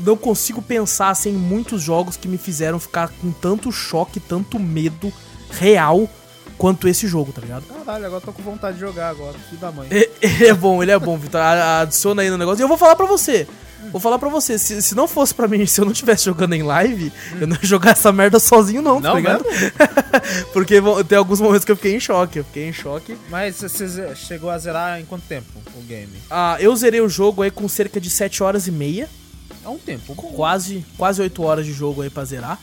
não consigo pensar assim, em muitos jogos que me fizeram ficar com tanto choque, tanto medo real quanto esse jogo, tá ligado? Caralho, agora tô com vontade de jogar agora. Filho da mãe. E- Ele é bom, ele é bom, Vitor. Adiciona aí no negócio. E eu vou falar pra você. Vou falar pra você, se, se não fosse pra mim, se eu não estivesse jogando em live, eu não ia jogar essa merda sozinho, não, tá Não ligado? Porque tem alguns momentos que eu fiquei em choque. Eu fiquei em choque. Mas você chegou a zerar em quanto tempo o game? Ah, eu zerei o jogo aí com cerca de 7 horas e meia. É um tempo. bom. quase, quase 8 horas de jogo aí pra zerar.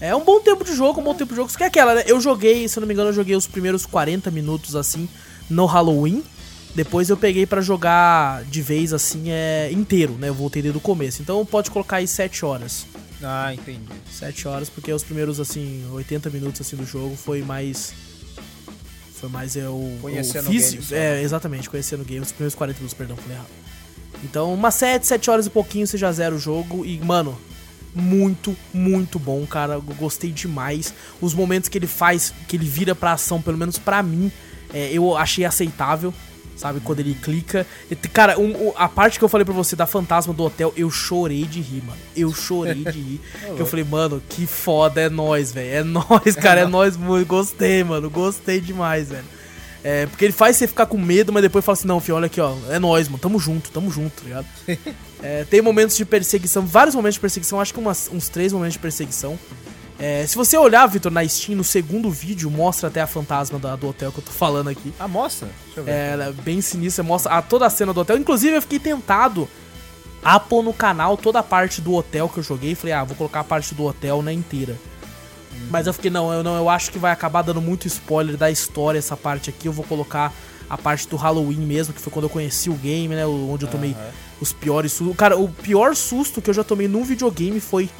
É um bom tempo de jogo, um bom tempo de jogo. Isso que é aquela, né? Eu joguei, se eu não me engano, eu joguei os primeiros 40 minutos assim no Halloween. Depois eu peguei pra jogar de vez assim, é inteiro, né? Eu voltei desde o começo. Então pode colocar aí 7 horas. Ah, entendi. 7 horas, porque os primeiros assim, 80 minutos assim do jogo foi mais foi mais eu Conhecendo eu o fiz, é, exatamente, conhecendo o game, os primeiros 40 minutos, perdão, falei errado. Então, umas 7, 7 horas e pouquinho você já zera o jogo e, mano, muito, muito bom, cara. Eu gostei demais. Os momentos que ele faz, que ele vira pra ação, pelo menos pra mim, é, eu achei aceitável. Sabe? Quando ele clica. Cara, um- a parte que eu falei pra você da fantasma do hotel, eu chorei de rir, mano. Eu chorei de rir. que eu falei, mano, que foda, é nóis, velho. É nóis, cara, é nóis muito. Gostei, mano. Gostei demais, velho. É, porque ele faz você ficar com medo, mas depois fala assim, não, filho, olha aqui, ó, é nóis, mano, tamo junto, tamo junto, tá ligado? É, tem momentos de perseguição, vários momentos de perseguição, acho que umas- uns três momentos de perseguição. É, se você olhar, Vitor, na Steam, no segundo vídeo, mostra até a fantasma da- do hotel que eu tô falando aqui. Ah, mostra. Deixa eu ver. É, ela é bem sinistra, mostra a- toda a cena do hotel. Inclusive, eu fiquei tentado a pôr no canal toda a parte do hotel que eu joguei. Falei, ah, vou colocar a parte do hotel na inteira. Mas eu fiquei, não, eu não, eu acho que vai acabar dando muito spoiler da história essa parte aqui. Eu vou colocar a parte do Halloween mesmo, que foi quando eu conheci o game, né? Onde eu tomei Aham. os piores sustos. Cara, o pior susto que eu já tomei num videogame foi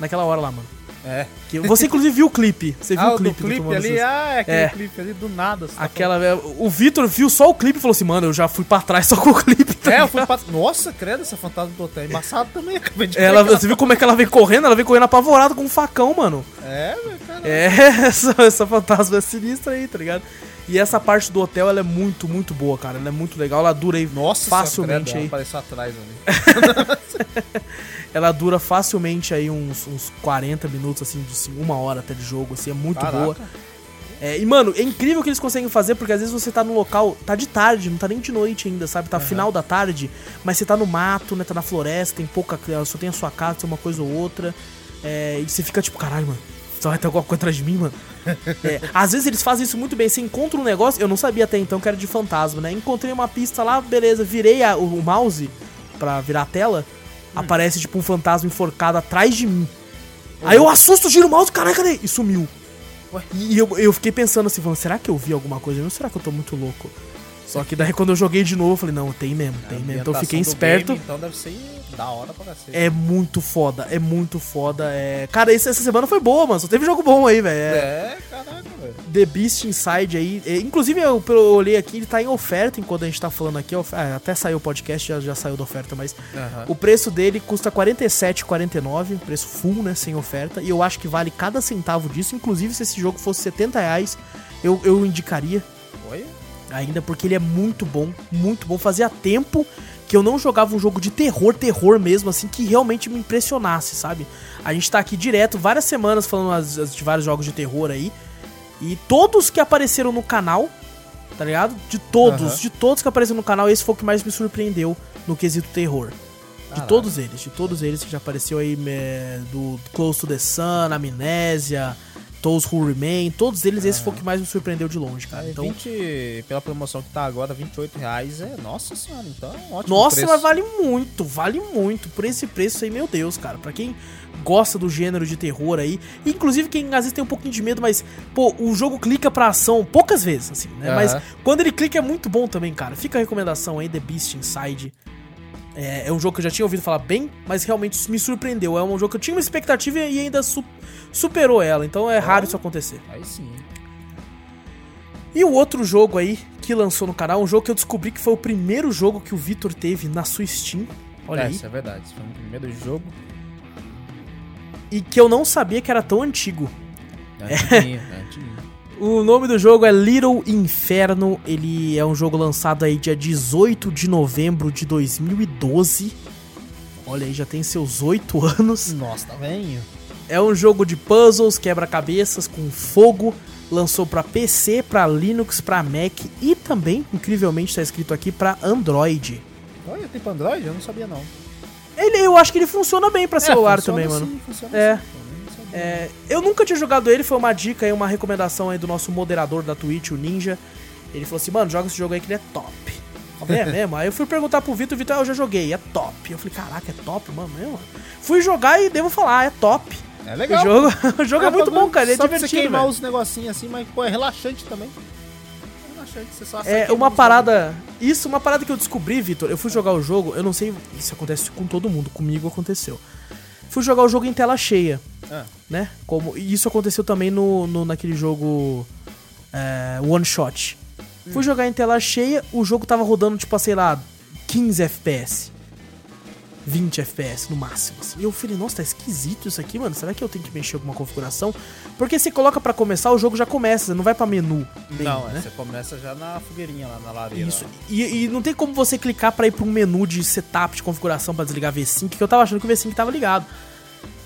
naquela hora lá, mano. É. Que você inclusive viu o clipe. Você viu Ah, o do clipe, do clipe Tomando ali, ah, é aquele É. clipe ali do nada. tá Aquela. O Vitor viu só o clipe e falou assim, mano, eu já fui pra trás só com o clipe. tá É, eu fui pra... Nossa, credo, essa fantasma do hotel. é Embaçado também, acabei de Ela, você viu como é que ela vem correndo? Ela vem correndo apavorada com um facão, mano. É, cara. É, essa, essa fantasma é sinistra aí, tá ligado? E essa parte do hotel, ela é muito, muito boa, cara. Ela é muito legal. Ela dura aí Nossa, facilmente credo, aí. apareceu atrás ali. Ela dura facilmente aí uns, uns 40 minutos, assim, de assim, uma hora até de jogo, assim, é muito Caraca. boa. É, e, mano, é incrível o que eles conseguem fazer, porque às vezes você tá no local, tá de tarde, não tá nem de noite ainda, sabe? Tá final da tarde, mas você tá no mato, né? Tá na floresta, tem pouca. Só tem a sua casa, tem uma coisa ou outra. É, e você fica tipo, caralho, mano. Só vai ter alguma coisa atrás de mim, mano. É, às vezes eles fazem isso muito bem. Você encontra um negócio, eu não sabia até então que era de fantasma, né? Encontrei uma pista lá, beleza, virei a- o, o mouse pra virar a tela. Aparece tipo um fantasma enforcado atrás de mim. Aí eu assusto, giro o mouse, caralho, cadê? E sumiu. E eu, eu fiquei pensando assim, falando, será que eu vi alguma coisa? Ou será que eu tô muito louco? Só que daí quando eu joguei de novo, eu falei, não, tem mesmo, tem A mesmo. Então eu fiquei esperto. game, então deve ser da hora pra cacete. É muito foda, é muito foda. É... Cara, esse- essa semana foi boa, mano. Só teve jogo bom aí, velho. É... É, caraca, velho. The Beast Inside aí. É, inclusive, eu, eu olhei aqui, ele tá em oferta enquanto a gente tá falando aqui. é, até saiu o podcast, já, já saiu da oferta, mas Aham. o preço dele custa R$ 47,49, preço full, né, sem oferta. E eu acho que vale cada centavo disso. Inclusive, se esse jogo fosse 70 reais, eu, eu indicaria? Ainda, porque ele é muito bom, muito bom. Fazia tempo que eu não jogava um jogo de terror, terror mesmo, assim, que realmente me impressionasse, sabe? A gente tá aqui direto, várias semanas falando as- as- de vários jogos de terror aí. E todos que apareceram no canal, tá ligado? De todos, Aham. de todos que apareceram no canal, esse foi o que mais me surpreendeu no quesito terror. De todos eles, de todos eles que já apareceu aí, é, do Close to the Sun, Amnésia, Those Who Remain, todos eles, esse foi o que mais me surpreendeu de longe, cara. Aí, Então, 20, pela promoção que tá agora, 28 reais é. Nossa senhora, então é um ótimo. Nossa, preço. mas vale muito, vale muito. Por esse preço aí, meu Deus, cara. Pra quem gosta do gênero de terror aí, inclusive quem às vezes tem um pouquinho de medo, mas, pô, o jogo clica pra ação poucas vezes, assim, né? Mas quando ele clica é muito bom também, cara. Fica a recomendação aí, The Beast Inside. É, é um jogo que eu já tinha ouvido falar bem, mas realmente me surpreendeu. É um jogo que eu tinha uma expectativa e ainda su- superou ela. Então é raro isso acontecer. Aí sim. E o outro jogo aí que lançou no canal, um jogo que eu descobri que foi o primeiro jogo que o Vitor teve na sua Steam. Olha é, aí. isso é verdade. Foi o primeiro jogo. E que eu não sabia que era tão antigo. É antiguinho, é antiguinho. O nome do jogo é Little Inferno. Ele é um jogo lançado aí dia 18 de novembro de 2012. Olha aí, já tem seus 8 anos. Nossa, tá velho. É um jogo de puzzles, quebra-cabeças com fogo. Lançou pra PC, pra Linux, pra Mac e também, incrivelmente, tá escrito aqui pra Android. Olha, tem pra Android? Eu não sabia não. Ele, eu acho que ele funciona bem pra celular É, funciona também, mano. assim, funciona É. É, eu nunca tinha jogado ele, foi uma dica aí, uma recomendação aí do nosso moderador da Twitch, o Ninja. Ele falou assim, mano, joga esse jogo aí que ele é top. Eu falei, é mesmo? Aí eu fui perguntar pro Vitor, o Vitor, ah, eu já joguei, é top. Eu falei, caraca, é top, mano, mesmo? Fui jogar e devo falar, é top. É O legal. jogo, o jogo é, É, muito pra- bom, cara, ele é só pra você divertido, queimar velho. os negocinhos assim, mas pô, é relaxante também. É relaxante, você só É uma parada. Isso, uma parada que eu descobri, Vitor. Eu fui jogar o jogo, eu não sei se acontece com todo mundo, comigo aconteceu. Fui jogar o jogo em tela cheia, Ah, né? Como, e isso aconteceu também no, no- naquele jogo é, One Shot. Fui jogar em tela cheia, o jogo tava rodando, tipo, sei lá, 15 FPS. 20 FPS no máximo. Assim. E eu falei, nossa, tá esquisito isso aqui, mano. Será que eu tenho que mexer alguma configuração? Porque se coloca para começar, o jogo já começa, não vai para menu. Bem, não, né? você começa já na fogueirinha lá, na lareira. Isso. E, e, não tem como você clicar para ir pra um menu de setup de configuração para desligar V5, que eu tava achando que o V5 tava ligado.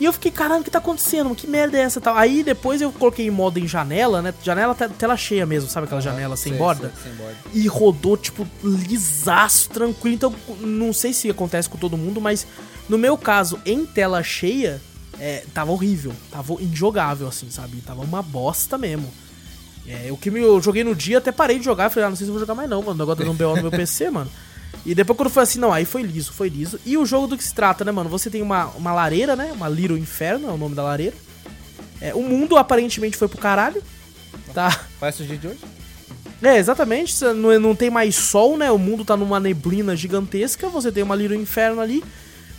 E eu fiquei, caramba, o que tá acontecendo? Que merda é essa? Aí depois eu coloquei em modo em janela, né? Janela tela cheia mesmo, sabe aquela janela sem, sei, borda? Sei, sem borda? E rodou, tipo, lisaço, tranquilo. Então, não sei se acontece com todo mundo, mas no meu caso, em tela cheia, é, tava horrível. Tava injogável, assim, sabe? Tava uma bosta mesmo. É, o que eu joguei no dia, até parei de jogar. Falei, ah, não sei se vou jogar mais não, mano. O negócio tá dando um BO no meu PC, mano. E depois quando foi assim, não, aí foi liso, foi liso. E o jogo do que se trata, né, mano? Você tem uma, uma lareira, né? Uma Little Inferno é o nome da lareira. É, o mundo aparentemente foi pro caralho. Tá. Parece o dia de hoje? É, exatamente. Não, não tem mais sol, né? O mundo tá numa neblina gigantesca. Você tem uma Little Inferno ali.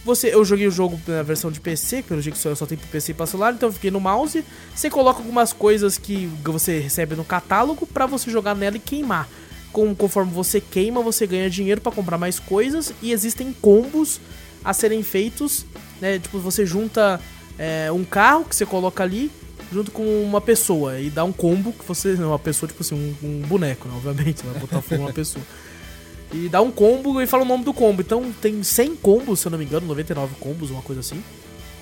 Você, eu joguei o jogo na versão de PC, pelo jeito que só, só tem pro PC e pra celular, então eu fiquei no mouse. Você coloca algumas coisas que você recebe no catálogo para você jogar nela e queimar com, conforme você queima, você ganha dinheiro para comprar mais coisas e existem combos a serem feitos, né? Tipo, você junta é, um carro que você coloca ali junto com uma pessoa e dá um combo que você. Uma pessoa, tipo assim, um, um boneco, né? Obviamente, vai botar fogo uma pessoa. E dá um combo e fala o nome do combo. Então tem 100 combos, se eu não me engano, 99 combos, uma coisa assim.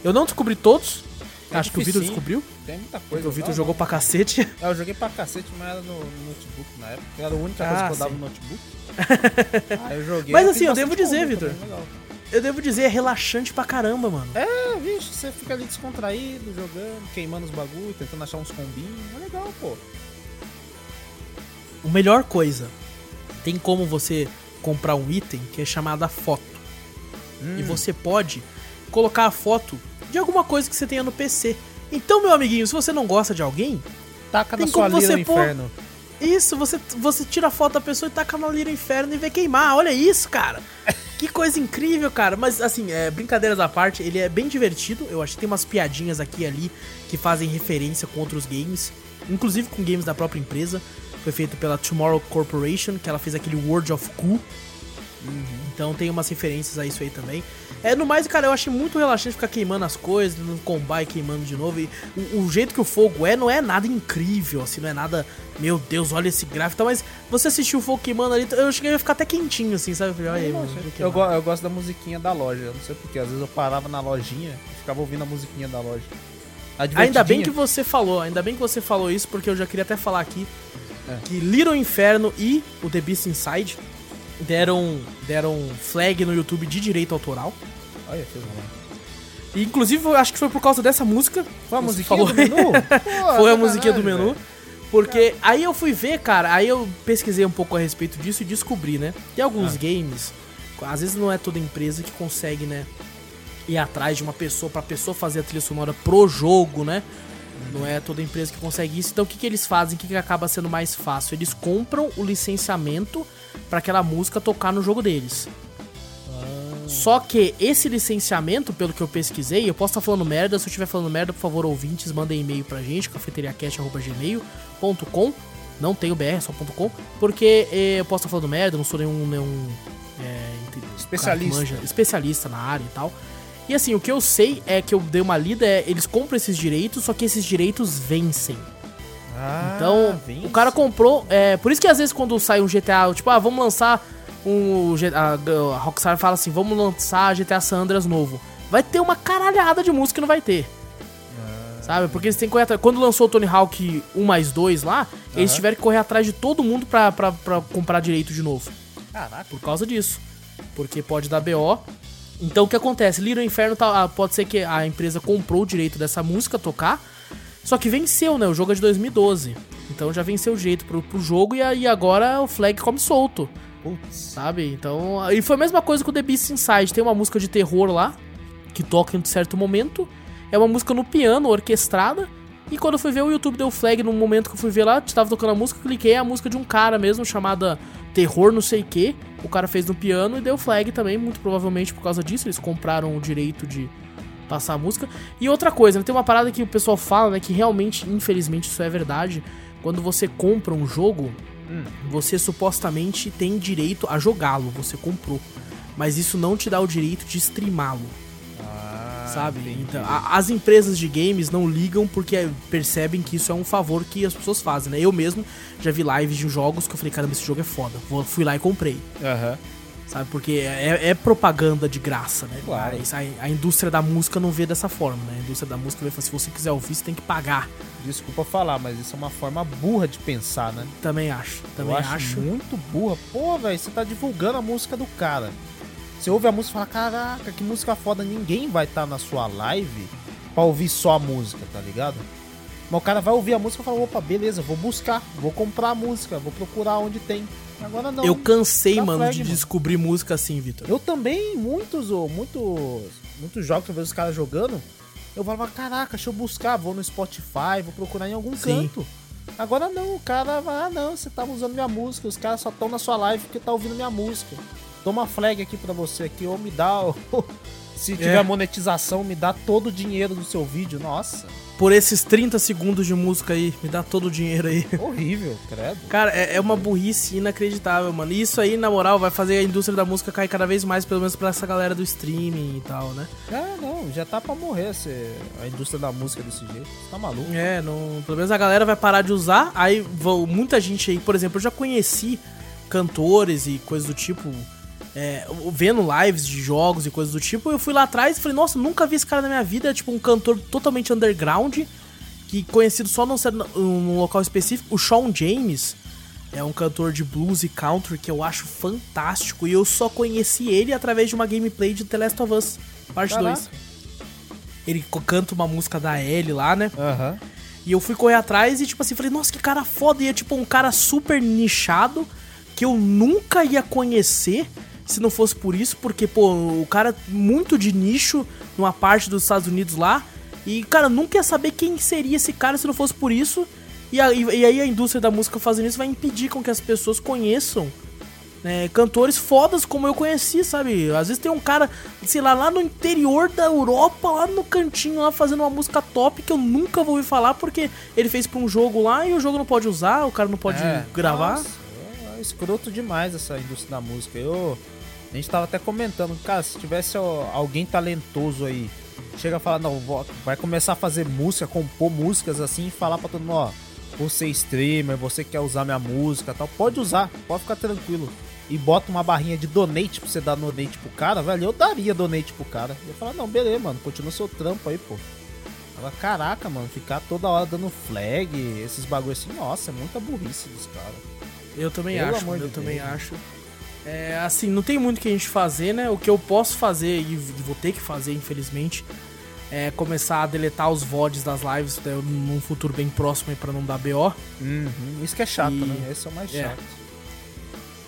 Eu não descobri todos, é Acho que o Vitor descobriu. Tem muita coisa. Porque o Vitor jogou pra cacete. É, eu joguei pra cacete, mas era no, no notebook na época. Era a única ah, coisa que eu dava no notebook. ah, eu joguei. Mas assim, eu devo dizer, Vitor. Eu devo dizer, é relaxante pra caramba, mano. É, vixe, você fica ali descontraído, jogando, queimando os bagulho, tentando achar uns combinhos. É legal, pô. O melhor coisa, tem como você comprar um item que é chamada foto. Hum. E você pode colocar a foto de alguma coisa que você tenha no PC. Então, meu amiguinho, se você não gosta de alguém, taca na sua lira no inferno. Isso, você, você tira a foto da pessoa e taca na lira inferno e vê queimar. Olha isso, cara. que coisa incrível, cara. Mas, assim, é, brincadeiras à parte, ele é bem divertido. Eu acho que tem umas piadinhas aqui e ali que fazem referência com outros games. Inclusive com games da própria empresa. Foi feito pela Tomorrow Corporation, que ela fez aquele World of Cool. Uhum. Então tem umas referências a isso aí também. É, no mais, cara, eu achei muito relaxante ficar queimando as coisas, no combate queimando de novo. E o, o, jeito que o fogo é, não é nada incrível, assim, não é nada. Meu Deus, olha esse gráfico. Mas você assistiu o fogo queimando ali, eu cheguei a ficar até quentinho, assim, sabe? Olha aí, eu, eu, eu, gosto da musiquinha da loja, eu não sei porquê. Às vezes eu parava na lojinha e ficava ouvindo a musiquinha da loja. Ainda bem que você falou, ainda bem que você falou isso, porque eu já queria até falar aqui é. que Little Inferno e o The Beast Inside deram, deram flag no YouTube de direito autoral. Olha, fez e, inclusive, eu acho que foi por causa dessa música. Foi a musiquinha falou. do menu? Pô, foi a musiquinha do menu. Porque aí eu fui ver, cara, aí eu pesquisei um pouco a respeito disso e descobri, né? Tem alguns ah. games, às vezes não é toda empresa que consegue, né? Ir atrás de uma pessoa, pra pessoa fazer a trilha sonora pro jogo, né? Não é toda empresa que consegue isso. Então o que, que eles fazem? O que, que acaba sendo mais fácil? Eles compram o licenciamento para aquela música tocar no jogo deles. Ah. Só que esse licenciamento, pelo que eu pesquisei, eu posso estar tá falando merda. Se eu estiver falando merda, por favor, ouvintes, mandem e-mail pra gente, cafeteriacast.gmail.com. Não tem o BR, é só .com. Porque eh, eu posso estar tá falando merda, não sou nenhum, nenhum é, especialista. Manja, especialista na área e tal. E assim, o que eu sei é que eu dei uma lida é eles compram esses direitos, só que esses direitos vencem. Ah, então, o cara comprou. É, por isso que às vezes quando sai um GTA, tipo, ah, vamos lançar um. A, a Rockstar fala assim, vamos lançar GTA San Andreas novo. Vai ter uma caralhada de música que não vai ter. Ah, sabe? Porque eles têm que correr atrás. Quando lançou o Tony Hawk 1 mais 2 lá, eles tiveram que correr atrás de todo mundo pra, pra, pra comprar direito de novo. Caraca. Por causa disso. Porque pode dar BO. Então o que acontece? Little Inferno tá, ah, pode ser que a empresa comprou o direito dessa música tocar, só que venceu, né? O jogo é de 2012. Então já venceu o direito pro, pro jogo e, e agora o flag come solto. Putz. Sabe? Então. E foi a mesma coisa com The Beast Inside. Tem uma música de terror lá, que toca em um certo momento. É uma música no piano, orquestrada. E quando eu fui ver o YouTube deu flag no momento que eu fui ver lá, tava tocando a música, cliquei, é a música de um cara mesmo, chamada Terror não sei que. O cara fez no piano e deu flag também, muito provavelmente por causa disso. Eles compraram o direito de passar a música. E outra coisa, né, tem uma parada que o pessoal fala, né, que realmente, infelizmente, isso é verdade. Quando você compra um jogo, hum. você supostamente tem direito a jogá-lo, você comprou. mas isso não te dá o direito de streamá-lo, Ah, sabe? entendi. Então, a- as empresas de games não ligam porque percebem que isso é um favor que as pessoas fazem, né? Eu mesmo já vi lives de jogos que eu falei, caramba, esse jogo é foda. Fui lá e comprei. Aham. Sabe? Porque é, é propaganda de graça, né? Claro. A, a indústria da música não vê dessa forma, né? A indústria da música vê, se você quiser ouvir, você tem que pagar. Desculpa falar, mas isso é uma forma burra de pensar, né? Também acho. Também eu acho, acho. muito burra. Pô, velho, você tá divulgando a música do cara. Você ouve a música e fala, caraca, que música foda. Ninguém vai estar na sua live pra ouvir só a música, tá ligado? Mas o cara vai ouvir a música e fala, opa, beleza, vou buscar, vou comprar a música, vou procurar onde tem. Agora não. Eu cansei, mano, flag, de mano. descobrir música assim, Vitor. Eu também, muitos, ô, muitos, muitos jogos que eu vejo os caras jogando, eu falo, caraca, deixa eu buscar, vou no Spotify, vou procurar em algum Sim. canto. Agora não, o cara vai, ah não, você tá usando minha música, os caras só estão na sua live porque tá ouvindo minha música. Toma flag aqui pra você aqui, ou me dá, ou, se tiver É. monetização, me dá todo o dinheiro do seu vídeo. Nossa, Por esses 30 segundos de música aí, me dá todo o dinheiro aí. horrível, credo. Cara, é, é uma burrice inacreditável, mano. E isso aí, na moral, vai fazer a indústria da música cair cada vez mais, pelo menos pra essa galera do streaming e tal, né? Ah, não, já tá pra morrer esse- a indústria da música desse jeito. Tá maluco? É, não, pelo menos a galera vai parar de usar. Aí vão, muita gente aí, por exemplo, eu já conheci cantores e coisas do tipo. É, vendo lives de jogos e coisas do tipo, eu fui lá atrás e falei, nossa, nunca vi esse cara na minha vida. É tipo um cantor totalmente underground, que conhecido só num, num local específico. O Shawn James é um cantor de blues e country que eu acho fantástico. E eu só conheci ele através de uma gameplay de The Last of Us, parte Caraca. 2. Ele canta uma música da Ellie lá, né? Aham. E eu fui correr atrás e, tipo assim, falei, nossa, que cara foda. E é tipo um cara super nichado que eu nunca ia conhecer se não fosse por isso, porque, pô, o cara muito de nicho numa parte dos Estados Unidos lá. E, cara, nunca ia saber quem seria esse cara se não fosse por isso. E, a- e- aí a indústria da música fazendo isso vai impedir com que as pessoas conheçam né, cantores fodas como eu conheci, sabe? Às vezes tem um cara, sei lá, lá no interior da Europa, lá no cantinho, lá fazendo uma música top que eu nunca vou ouvir falar porque ele fez pra um jogo lá e o jogo não pode usar, o cara não pode É, gravar. nossa, é escroto demais essa indústria da música. Eu, a gente tava até comentando, cara, se tivesse alguém talentoso aí, chega a falar, não, vai começar a fazer música, compor músicas assim e falar pra todo mundo, ó, você é streamer, você quer usar minha música e tal, pode usar, pode ficar tranquilo. E bota uma barrinha de donate pra você dar donate pro cara, velho, eu daria donate pro cara. Eu ia falar, não, beleza, mano, continua seu trampo aí, pô. Agora, caraca, mano, ficar toda hora dando flag, esses bagulho assim, nossa, é muita burrice dos caras. Eu também Pelo acho, eu de também Deus. acho. É, assim, não tem muito o que a gente fazer, né? O que eu posso fazer e vou ter que fazer, infelizmente, é começar a deletar os VODs das lives né, num futuro bem próximo aí pra não dar BO. Uhum, Isso que é chato, E- né? Esse é o mais É. chato.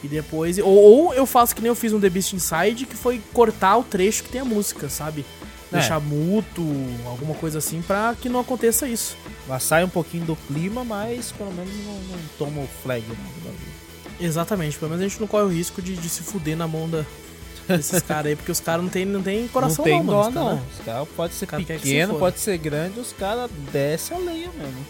E depois. Ou, ou eu faço que nem eu fiz no The Beast Inside, que foi cortar o trecho que tem a música, sabe? É. Deixar muto, alguma coisa assim, pra que não aconteça isso. Mas sai um pouquinho do clima, mas pelo menos não, não toma o flag né, do bagulho. Exatamente, pelo menos a gente não corre o risco de, de se fuder na mão da, desses caras aí, porque os caras não tem, não tem coração não tem não, dó, mano. não. Os caras podem ser cara se pequeno, foda. pode ser grande, os caras descem a lenha mesmo.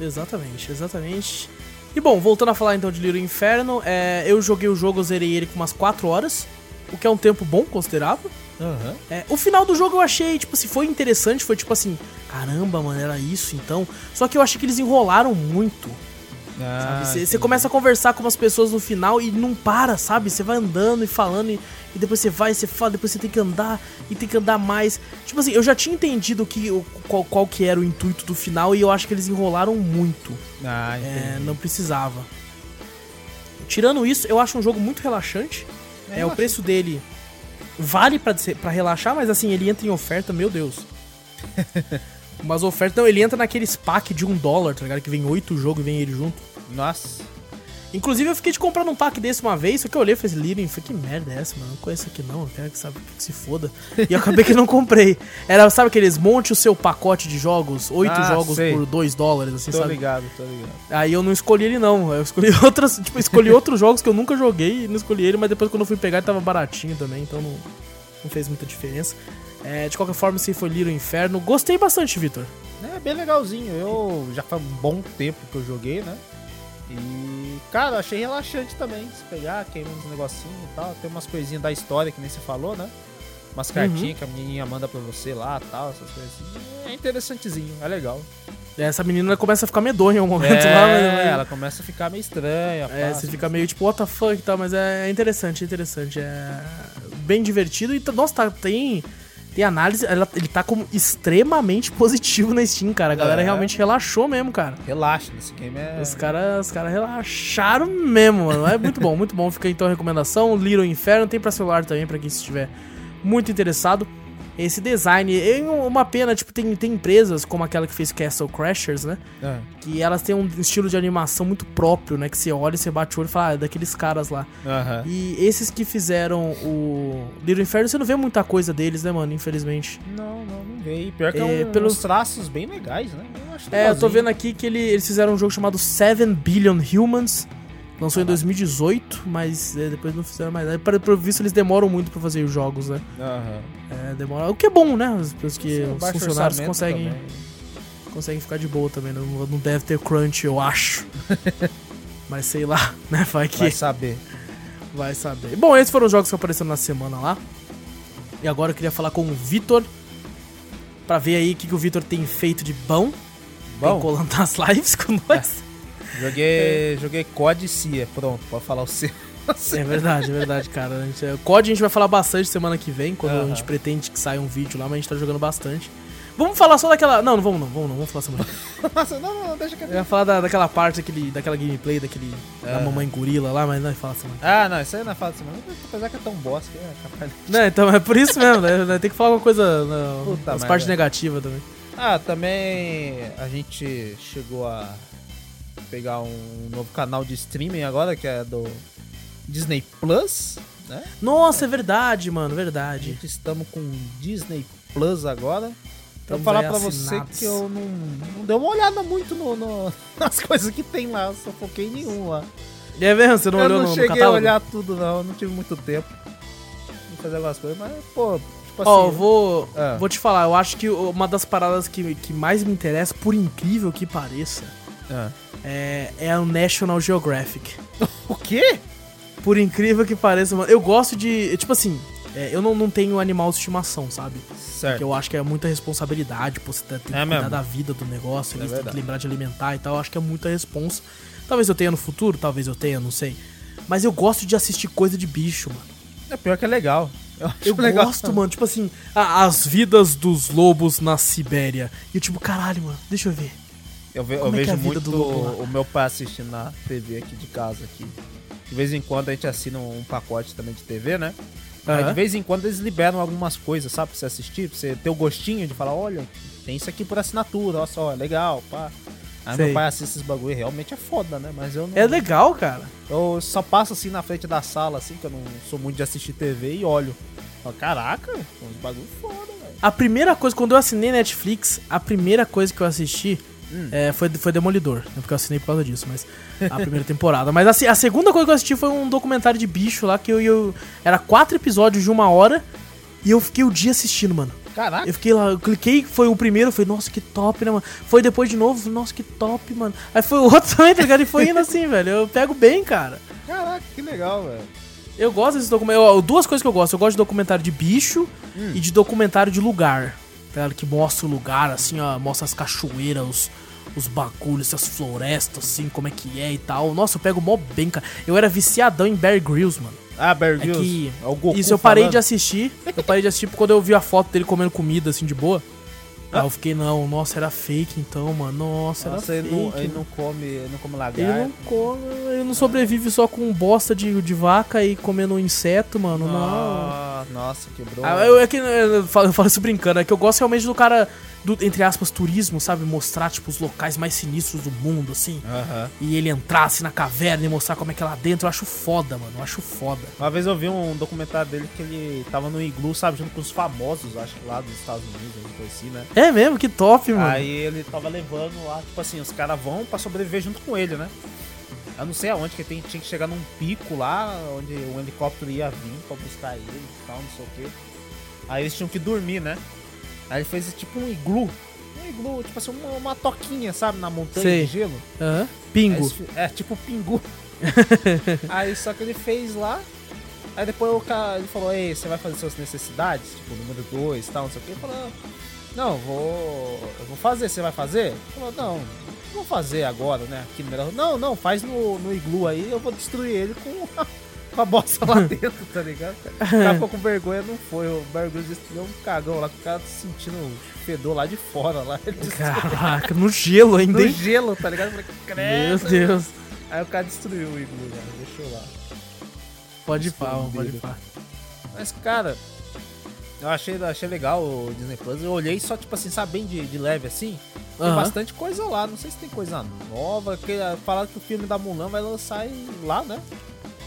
Exatamente, exatamente. E bom, voltando a falar então de Little Inferno, é, eu joguei o jogo, eu zerei ele com umas 4 horas, o que é um tempo bom, considerável. Aham. É, o final do jogo eu achei, tipo assim, foi interessante, foi tipo assim, caramba, mano, era isso então. Só que eu achei que eles enrolaram muito. Ah, Você começa a conversar com umas pessoas no final e não para, sabe? Você vai andando e falando e, e depois você vai, você fala, depois você tem que andar e tem que andar mais. Tipo assim, eu já tinha entendido que, o, qual, qual que era o intuito do final e eu acho que eles enrolaram muito. Ah, É, não precisava. Tirando isso, eu acho um jogo muito relaxante. É, o preço dele vale pra relaxar, mas assim, ele entra em oferta, meu Deus. Mas oferta, não, ele entra naqueles pack de um dólar, tá ligado? Que vem oito jogos e vem ele junto. Nossa. Inclusive, eu fiquei de comprar um pack desse uma vez, só que eu olhei e falei, Lirin, falei, que merda é essa, mano? Não conheço aqui não, eu quero que, sabe, que se foda. E eu acabei que não comprei. Era, sabe aqueles monte o seu pacote de jogos, oito Ah, jogos sei. por dois dólares, assim, Tô sabe? ligado, tô ligado. Aí eu não escolhi ele não, eu escolhi outras, tipo, escolhi outros jogos que eu nunca joguei e não escolhi ele, mas depois quando eu fui pegar ele tava baratinho também, então não, não fez muita diferença. É, de qualquer forma, se foi Little Inferno, gostei bastante, Vitor. É bem legalzinho. Eu já faz um bom tempo que eu joguei, né? E, Cara, eu achei relaxante também. Se pegar, queimar uns negocinhos e tal. Tem umas coisinhas da história que nem você falou, né? Umas cartinhas que a menininha manda pra você lá tal, essas coisas assim. É interessantezinho, é legal. Essa menina começa a ficar medonha em um momento É, lá, mas- ela começa a ficar meio estranha. É, você assim. fica meio tipo, what the fuck e tal, mas é interessante, é interessante. É bem divertido e, nossa, tá, tem, tem análise, ela- ele tá como extremamente positivo na Steam, cara. A galera É. realmente relaxou mesmo, cara. Relaxa, nesse game é. Os caras os cara relaxaram mesmo, mano. É muito bom, muito bom. Fica então a recomendação. Little Inferno tem pra celular também, pra quem estiver muito interessado. Esse design é uma pena, tipo, tem, tem empresas como aquela que fez Castle Crashers, né? É. Que elas têm um estilo de animação muito próprio, né? Que você olha, você bate o olho e fala, ah, é daqueles caras lá. E esses que fizeram o Little Inferno, você não vê muita coisa deles, né, mano? Infelizmente. Não, não, não veio. Pior que é, É, um, pelos- uns traços bem legais, né? Eu É, eu tô vendo aqui que ele- eles fizeram um jogo chamado 7 Billion Humans. Lançou em 2018, mas é, depois não fizeram mais. Aí, Pelo visto, eles demoram muito pra fazer os jogos, né? Aham. É, demora. O que é bom, né? Os, os que Sim, os funcionários conseguem, também. conseguem ficar de boa também. Não, não deve ter crunch, eu acho. mas sei lá, né? Vai que. Vai saber. Vai saber. Bom, esses foram os jogos que apareceram na semana lá. E agora eu queria falar com o Vitor. Pra ver aí o que, que o Vitor tem feito de bom. Bom. Bom, colando nas lives com nós. joguei, joguei COD e CIA. Pronto, pode falar o seu. É verdade, é verdade, cara. A gente, o COD a gente vai falar bastante semana que vem, quando a Aham. gente pretende que saia um vídeo lá, mas a gente tá jogando bastante. Vamos falar só daquela. Não, não vamos não, vamos não, vamos falar semana. que vem. Não, não, deixa que Eu ia falar da, daquela parte, daquele, daquela gameplay, daquele. da Aham. mamãe gorila lá, mas não fala semana. Ah, não, isso aí não é fala semana. Apesar que é tão bosta que é capaz. Não, então é por isso mesmo, né? Tem que falar alguma coisa Puta nas merda. partes negativas também. Ah, também a gente chegou a pegar um novo canal de streaming agora, que é do Disney Plus, né? Nossa, é verdade, mano, verdade. estamos com Disney Plus agora. Estamos falar pra você que eu não, não dei uma olhada muito no, no- nas coisas que tem lá, só foquei em nenhum lá. É mesmo? Você não eu olhou não no, no cheguei a olhar tudo não, não tive muito tempo de fazer algumas coisas, mas pô, tipo Ó, eu assim... vou, Ah. vou te falar, eu acho que uma das paradas que, que mais me interessa, por incrível que pareça, Ah. é, é o National Geographic. O quê? Por incrível que pareça, mano, eu gosto de. Tipo assim, é, eu não, não tenho animal de estimação, sabe? Porque Certo. eu acho que é muita responsabilidade, pô, você tem que É cuidar mesmo. da vida do negócio, É têm que lembrar de alimentar e tal. Eu acho que é muita responsa. Talvez eu tenha no futuro, talvez eu tenha, não sei. Mas eu gosto de assistir coisa de bicho, mano. É pior que é legal. Eu, acho Eu legal. gosto, mano, tipo assim, a- as vidas dos lobos na Sibéria. E eu, tipo, caralho, mano, deixa eu ver. Eu, ve- eu Como é é vejo muito o meu pai assistindo na TV aqui de casa aqui. De vez em quando a gente assina um pacote também de TV, né? Aham. de vez em quando eles liberam algumas coisas, sabe? Pra você assistir, pra você ter o gostinho de falar, olha, tem isso aqui por assinatura, olha só, é legal, pá. Aí Sei. meu pai assiste esses bagulho e realmente é foda, né? Mas eu não. É legal, cara. Eu só passo assim na frente da sala, assim, que eu não sou muito de assistir TV e olho. Falo, Caraca, uns bagulho foda, velho. A primeira coisa, quando eu assinei Netflix, a primeira coisa que eu assisti Hum. é, foi, foi Demolidor. Né, porque eu assinei por causa disso, mas. A primeira temporada. Mas assim, a segunda coisa que eu assisti foi um documentário de bicho lá que eu, eu. Era quatro episódios de uma hora. E eu fiquei o dia assistindo, mano. Caraca, Eu fiquei lá, eu cliquei, foi o primeiro, foi, nossa, que top, né, mano? Foi depois de novo, nossa, que top, mano. Aí foi o outro também, tá ligado? E foi indo assim, velho. Eu pego bem, cara. caraca, que legal, velho. Eu gosto desses documentários. Duas coisas que eu gosto. Eu gosto de documentário de bicho Hum. e de documentário de lugar. Que mostra o lugar, assim, ó. Mostra as cachoeiras, os, os bagulhos, as florestas, assim, como é que é e tal. Nossa, eu pego mó bem, cara. Eu era viciadão em Bear Grylls, mano. Ah, Bear É Grylls. que. É o Goku Isso eu parei falando. de assistir. Eu parei de assistir quando eu vi a foto dele comendo comida, assim, de boa. Aí eu fiquei, não, nossa, era fake então, mano. Nossa, Nossa, era ele fake. não, ele não come, ele não come lagarto. Ele não come, ele não sobrevive só com bosta de, de vaca e comendo um inseto, mano. Não. Nossa, quebrou. Ah, eu, é que, eu, falo, eu falo isso brincando, é que eu gosto realmente do cara, do, entre aspas, turismo, sabe? Mostrar, tipo, os locais mais sinistros do mundo, assim. Aham. E ele entrar assim na caverna e mostrar como é que é lá dentro. Eu acho foda, mano. Eu acho foda. Uma vez eu vi um documentário dele que ele tava no iglu, sabe, junto com os famosos, acho que lá dos Estados Unidos, alguma coisa assim, né? É mesmo, que top, mano. Aí ele tava levando lá, tipo assim, os caras vão pra sobreviver junto com ele, né? Eu não sei aonde, que tem, tinha que chegar num pico lá, onde o helicóptero ia vir pra buscar ele e tal, não sei o quê. Aí eles tinham que dormir, né? Aí ele fez tipo um iglu um iglu, tipo assim, uma, uma toquinha, sabe, na montanha Sei. de gelo. Aí Pingo. esse- É, tipo pingu. aí só que ele fez lá. Aí depois o cara ele falou, ei, você vai fazer suas necessidades? Tipo, número 2 e tal, não sei o que. Ele falou, não, vou. Eu vou fazer, você vai fazer? Ele falou, não, vou fazer agora, né? Aqui no. Não, não, faz no, no iglu aí, eu vou destruir ele com com a bosta lá dentro, tá ligado? O cara ficou com vergonha, não foi. O Barulho destruiu um cagão lá, com o cara sentindo o fedor lá de fora lá. Caraca, no gelo ainda, no gelo, tá ligado? Eu falei, Meu. Deus. Aí o cara destruiu o iglu, né? Deixou lá. Pode ir pá, pode pá. Mas, cara, eu achei, achei legal o Disney Plus. Eu olhei só, tipo assim, sabe, bem de, de leve assim. Tem Aham. bastante coisa lá. Não sei se tem coisa nova. Que, falaram que o filme da Mulan vai lançar lá, né?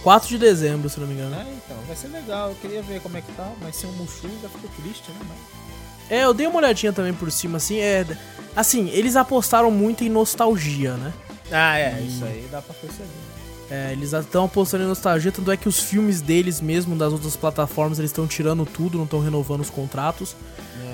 4 de dezembro, se não me engano. É, então, vai ser legal. Eu queria ver como é que tá. Mas sem o Mushu já ficou triste, né? Mas... É, eu dei uma olhadinha também por cima, assim, é... Assim, eles apostaram muito em nostalgia, né? Ah, é, isso aí dá pra perceber. É, eles estão apostando em nostalgia, tanto é que os filmes deles mesmo, das outras plataformas, eles estão tirando tudo, não estão renovando os contratos.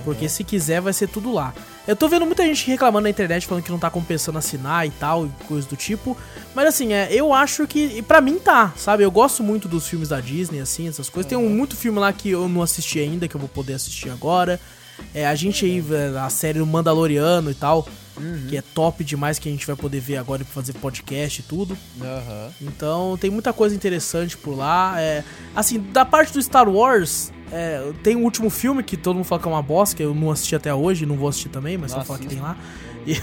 Porque se quiser, vai ser tudo lá. Eu tô vendo muita gente reclamando na internet, falando que não tá compensando assinar e tal, e coisa do tipo. Mas assim, é, eu acho que. E pra mim tá, sabe? Eu gosto muito dos filmes da Disney, assim, essas coisas. Tem um, muito filme lá que eu não assisti ainda, que eu vou poder assistir agora. É, a gente aí, é, a série do Mandaloriano e tal, que é top demais, que a gente vai poder ver agora pra fazer podcast e tudo. Aham. Então tem muita coisa interessante por lá. É, assim, da parte do Star Wars, é, tem o último filme que todo mundo fala que é uma bosta, que eu não assisti até hoje, não vou assistir também, mas só Não falar que tem lá. E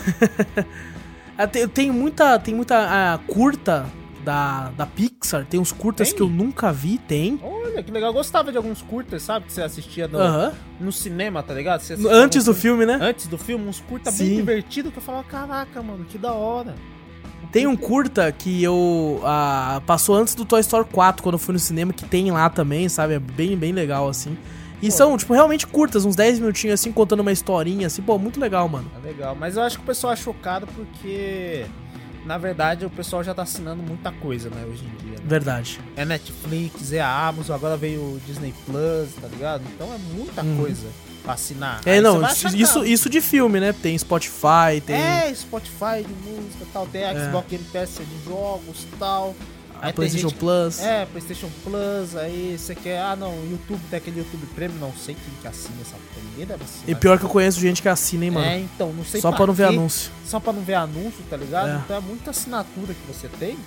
Ah, tem, tem muita, tem muita ah, curta da, da Pixar, tem uns curtas Tem? que eu nunca vi, tem. Olha, que legal. Eu gostava de alguns curtas, sabe? Que você assistia no, Aham. no cinema, tá ligado? Antes do filme, né? Antes do filme, uns curta Sim. bem divertidos que eu falava, caraca, mano, que da hora. Tem um curta que eu. ah, passou antes do Toy Story 4, quando eu fui no cinema, que tem lá também, sabe? É bem, bem legal, assim. E são, tipo, realmente curtas, uns 10 minutinhos assim, contando uma historinha, assim, pô, muito legal, mano. É legal. Mas eu acho que o pessoal é chocado porque, na verdade, o pessoal já tá assinando muita coisa, né, hoje em dia. né? Verdade. É Netflix, é a Amazon, agora veio o Disney Plus, tá ligado? Então é muita Uhum. coisa assinar. É, Aí não, isso, isso, de filme, né? Tem Spotify, tem É, Spotify de música tal, tem a É. Xbox Game Pass de jogos e tal. Aí PlayStation gente- Plus. É, PlayStation Plus, aí você quer. Ah, não, YouTube tem aquele YouTube Premium, não sei quem que assina essa assinar. E pior que eu conheço gente que assina, hein, mano. É, então, não sei Só pra não ver quê, anúncio. Só pra não ver anúncio, tá ligado? É. Então é muita assinatura que você tem.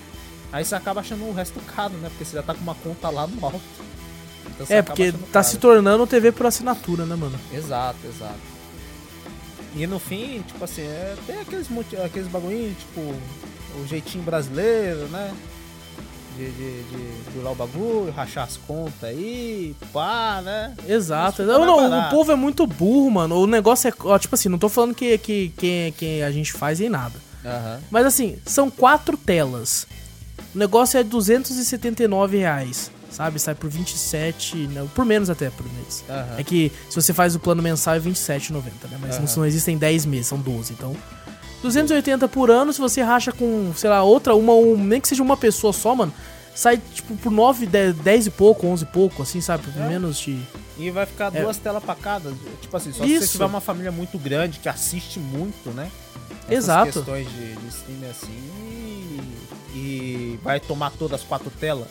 Aí você acaba achando o resto caro, né? Porque você já tá com uma conta lá no alto. Então É, porque tá caro. se tornando TV por assinatura, né, mano? Exato, exato. E no fim, tipo assim, é, tem aqueles, aqueles bagulhinhos, tipo, o jeitinho brasileiro, né? De, de, de burlar o bagulho, rachar as contas aí, pá, né? Exato. Não, não, o povo é muito burro, mano. O negócio é. Ó, tipo assim, não tô falando que, que, que, que a gente faz em nada. Aham. Mas assim, são quatro telas. O negócio é 279 reais. Sabe? Sai por 27. Não, por menos até por mês. Aham. É que se você faz o plano mensal é 27,90, né? Mas não, Aham. não existem 10 meses, são 12. Então, 280 por ano, se você racha com, sei lá, outra, uma, um, nem que seja uma pessoa só, mano, sai tipo por 9, 10, 10 e pouco, 11 e pouco, assim, sabe? Por É. menos de. E vai ficar É. duas telas pra cada. Tipo assim, só se Isso. você tiver uma família muito grande que assiste muito, né? Essas Exato. questões de, de streaming assim. E, e vai tomar todas as quatro telas.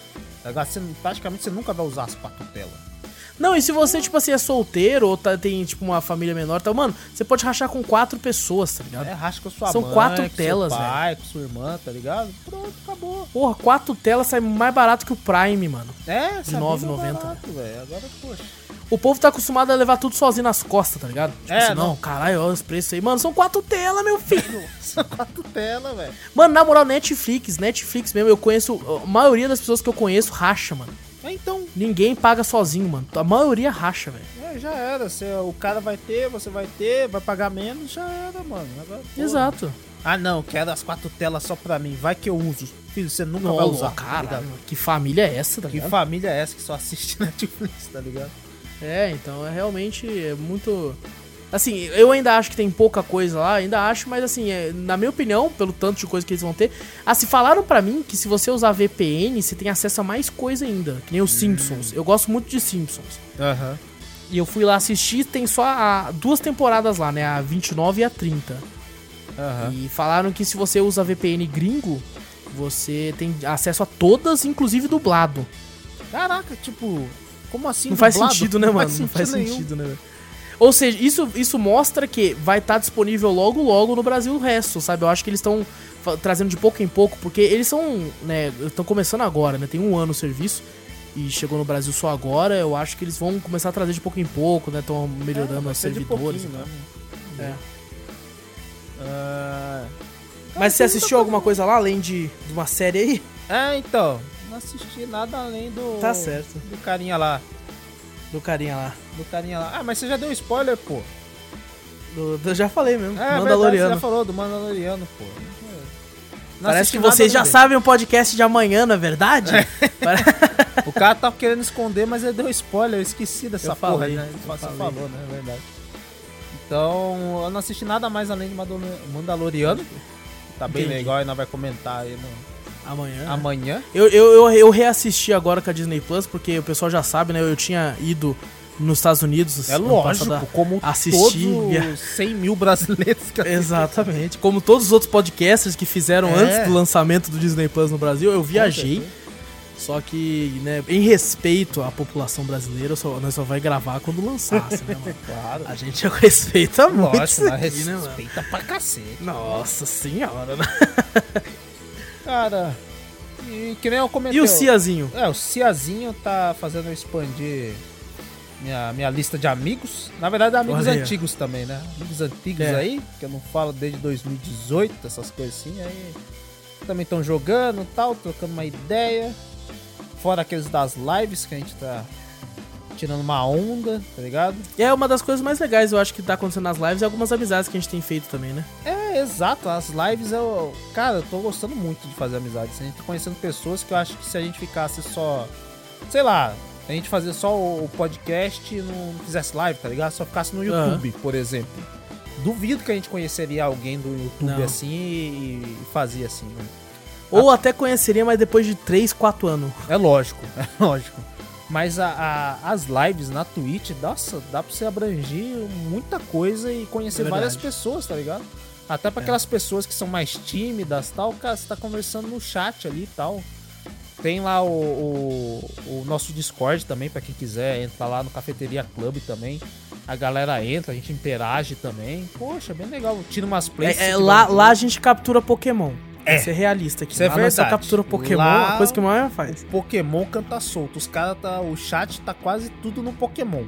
Praticamente você nunca vai usar as quatro telas. Não, e se você, tipo assim, é solteiro ou tá- tem, tipo, uma família menor, tá, mano, você pode rachar com quatro pessoas, tá ligado? É, racha com a sua São mãe, quatro com telas, seu pai, com sua irmã, tá ligado? Pronto, acabou. Porra, quatro telas sai mais barato que o Prime, mano. É, De sabia 9,90, que é barato, velho. Agora, poxa. O povo tá acostumado a levar tudo sozinho nas costas, tá ligado? Tipo É, assim, não, não. caralho, olha os preços aí. Mano, são quatro telas, meu filho. São quatro telas, velho. Mano, na moral, Netflix, Netflix mesmo, eu conheço. A maioria das pessoas que eu conheço racha, mano. É, então, Ninguém paga sozinho, mano. A maioria racha, velho. é, já era. Você, o cara vai ter, você vai ter, vai pagar menos, já era, mano. Agora. Exato. Ah, não, quero as quatro telas só pra mim. Vai que eu uso. Filho, você nunca vai usar. tá caralho, ligado? que família é essa, tá Que ligado? família é essa que só assiste Netflix, tá ligado? É, então é realmente é muito. Assim, eu ainda acho que tem pouca coisa lá, ainda acho, mas assim, é, na minha opinião, pelo tanto de coisa que eles vão ter. Ah, se falaram pra mim que se você usar VPN, você tem acesso a mais coisa ainda, que nem os Simpsons. Eu gosto muito de Simpsons. Aham. E eu fui lá assistir, tem só a- duas temporadas lá, né? A 29 e a 30. Aham. E falaram que se você usa VPN gringo, você tem acesso a todas, inclusive dublado. Caraca, tipo, como assim? não faz dublado? sentido, né, mano? Não faz nenhum. sentido, né? Ou seja, isso, isso mostra que vai estar disponível logo, logo no Brasil o resto, sabe? Eu acho que eles estão trazendo de pouco em pouco, porque eles são, né, estão começando agora, né? Tem um ano o serviço e chegou no Brasil só agora. Eu acho que eles vão começar a trazer de pouco em pouco, né? Estão melhorando vai os servidores. né? né? Ah, Mas você assistiu alguma coisa lá, além de, de uma série aí? É, então, não assisti nada além do. Tá certo. Do carinha lá. Do carinha lá. Do carinha lá. Ah, mas você já deu spoiler, pô. Do- eu já falei mesmo. É, Verdade, você Mandaloriano. já falou do Mandaloriano, pô. Não Parece que vocês já sabem o podcast de amanhã, na é verdade? Pare- O cara tava querendo esconder, mas ele deu spoiler. Eu esqueci dessa Eu porra, falei, né? Você falei. falou, né? É verdade. Então, eu não assisti nada mais além de Mandalo- Mandaloriano. Tá bem Entendi. legal e nós vai comentar aí no... amanhã. amanhã. Eu, eu, eu, eu reassisti agora com a Disney Plus, porque o pessoal já sabe, né? Eu tinha ido nos Estados Unidos. É lógico, passado, como assisti, todos via- os 100 mil brasileiros que Exatamente. Como todos os outros podcasters que fizeram É. antes do lançamento do Disney Plus no Brasil, eu viajei. Só que, né, em respeito à população brasileira, só- nós só vai gravar quando lançasse, né, mano? Claro. A gente respeita muito. Lógico, aqui, né, mano? respeita pra cacete. Nossa senhora, né? Cara, e que nem eu comentei. E o Ciazinho? É, o Ciazinho tá fazendo eu expandir minha, minha lista de amigos. Na verdade, amigos Olha antigos também, né? Amigos antigos É. aí, que eu não falo desde 2018, essas coisas assim. Aí também estão jogando e tal, trocando uma ideia. Fora aqueles das lives que a gente tá tirando uma onda, tá ligado? E é uma das coisas mais legais, eu acho, que tá acontecendo nas lives e algumas amizades que a gente tem feito também, né? É, exato. As lives eu. Cara, eu tô gostando muito de fazer amizades. A gente tá conhecendo pessoas que eu acho que se a gente ficasse só. Sei lá, a gente fazer só o podcast e não fizesse live, tá ligado? Só ficasse no. YouTube, por exemplo. Duvido que a gente conheceria alguém do YouTube Não. assim e, fazia assim, né? Ou até conheceria, mas depois de 3, 4 anos. É lógico, é lógico. Mas a- a- as lives na Twitch, nossa, dá pra você abranger muita coisa e conhecer É várias pessoas, tá ligado? Até pra É. aquelas pessoas que são mais tímidas tal, cara, você tá conversando no chat ali e tal. Tem lá o, o, o nosso Discord também, pra quem quiser entrar lá no Cafeteria Club também. A galera entra, a gente interage também. Poxa, bem legal. Tira umas plays. É, é, lá, lá a gente captura Pokémon. É. É realista aqui. Isso é nós captura Pokémon, Lá- a coisa que mais faz. Pokémon canta solto. Os caras tá. O chat tá quase tudo no Pokémon.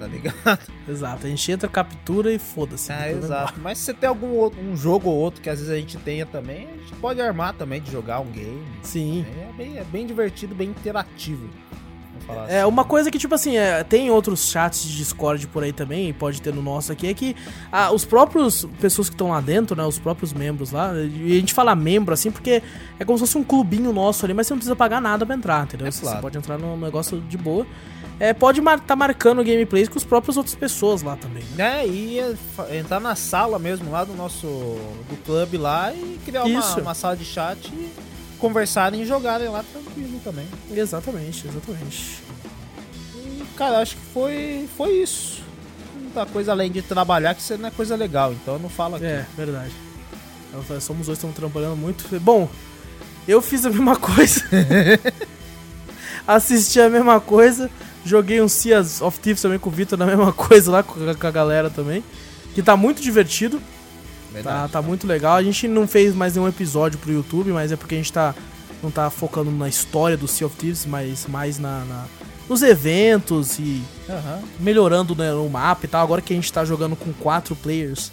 Tá ligado? Exato, a gente entra, captura e foda-se. É, exato. Mas se você tem algum outro, um jogo ou outro que às vezes a gente tenha também, a gente pode armar também de jogar um game. Sim. É bem, é bem divertido, bem interativo. É, assim. uma coisa que, tipo assim, é, tem outros chats de Discord por aí também, pode ter no nosso aqui, é que ah, os próprios pessoas que estão lá dentro, né, os próprios membros lá, e a gente fala membro assim porque é como se fosse um clubinho nosso ali, mas você não precisa pagar nada pra entrar, entendeu? É Você claro. pode entrar num negócio de boa. É, pode mar tá marcando gameplays com os próprios outras pessoas lá também. né? É, e é entrar na sala mesmo lá do nosso do clube lá e criar uma, uma sala de chat e conversarem e jogarem lá tranquilo também. Exatamente, exatamente. E, cara, acho que foi, foi isso. Muita coisa além de trabalhar, que isso não é coisa legal, então eu não falo aqui. É, verdade. Somos dois, estamos trabalhando muito. Bom, eu fiz a mesma coisa. Assisti a mesma coisa. Joguei um Seas of Thieves também com o Vitor na mesma coisa lá com a, com a galera também. Que tá muito divertido. Tá, Verdade. tá muito legal. A gente não fez mais nenhum episódio pro YouTube, mas é porque a gente tá. Não tá focando na história do Sea of Thieves, mas mais na, na- nos eventos e Aham. melhorando né, o mapa e tal. Agora que a gente tá jogando com quatro players,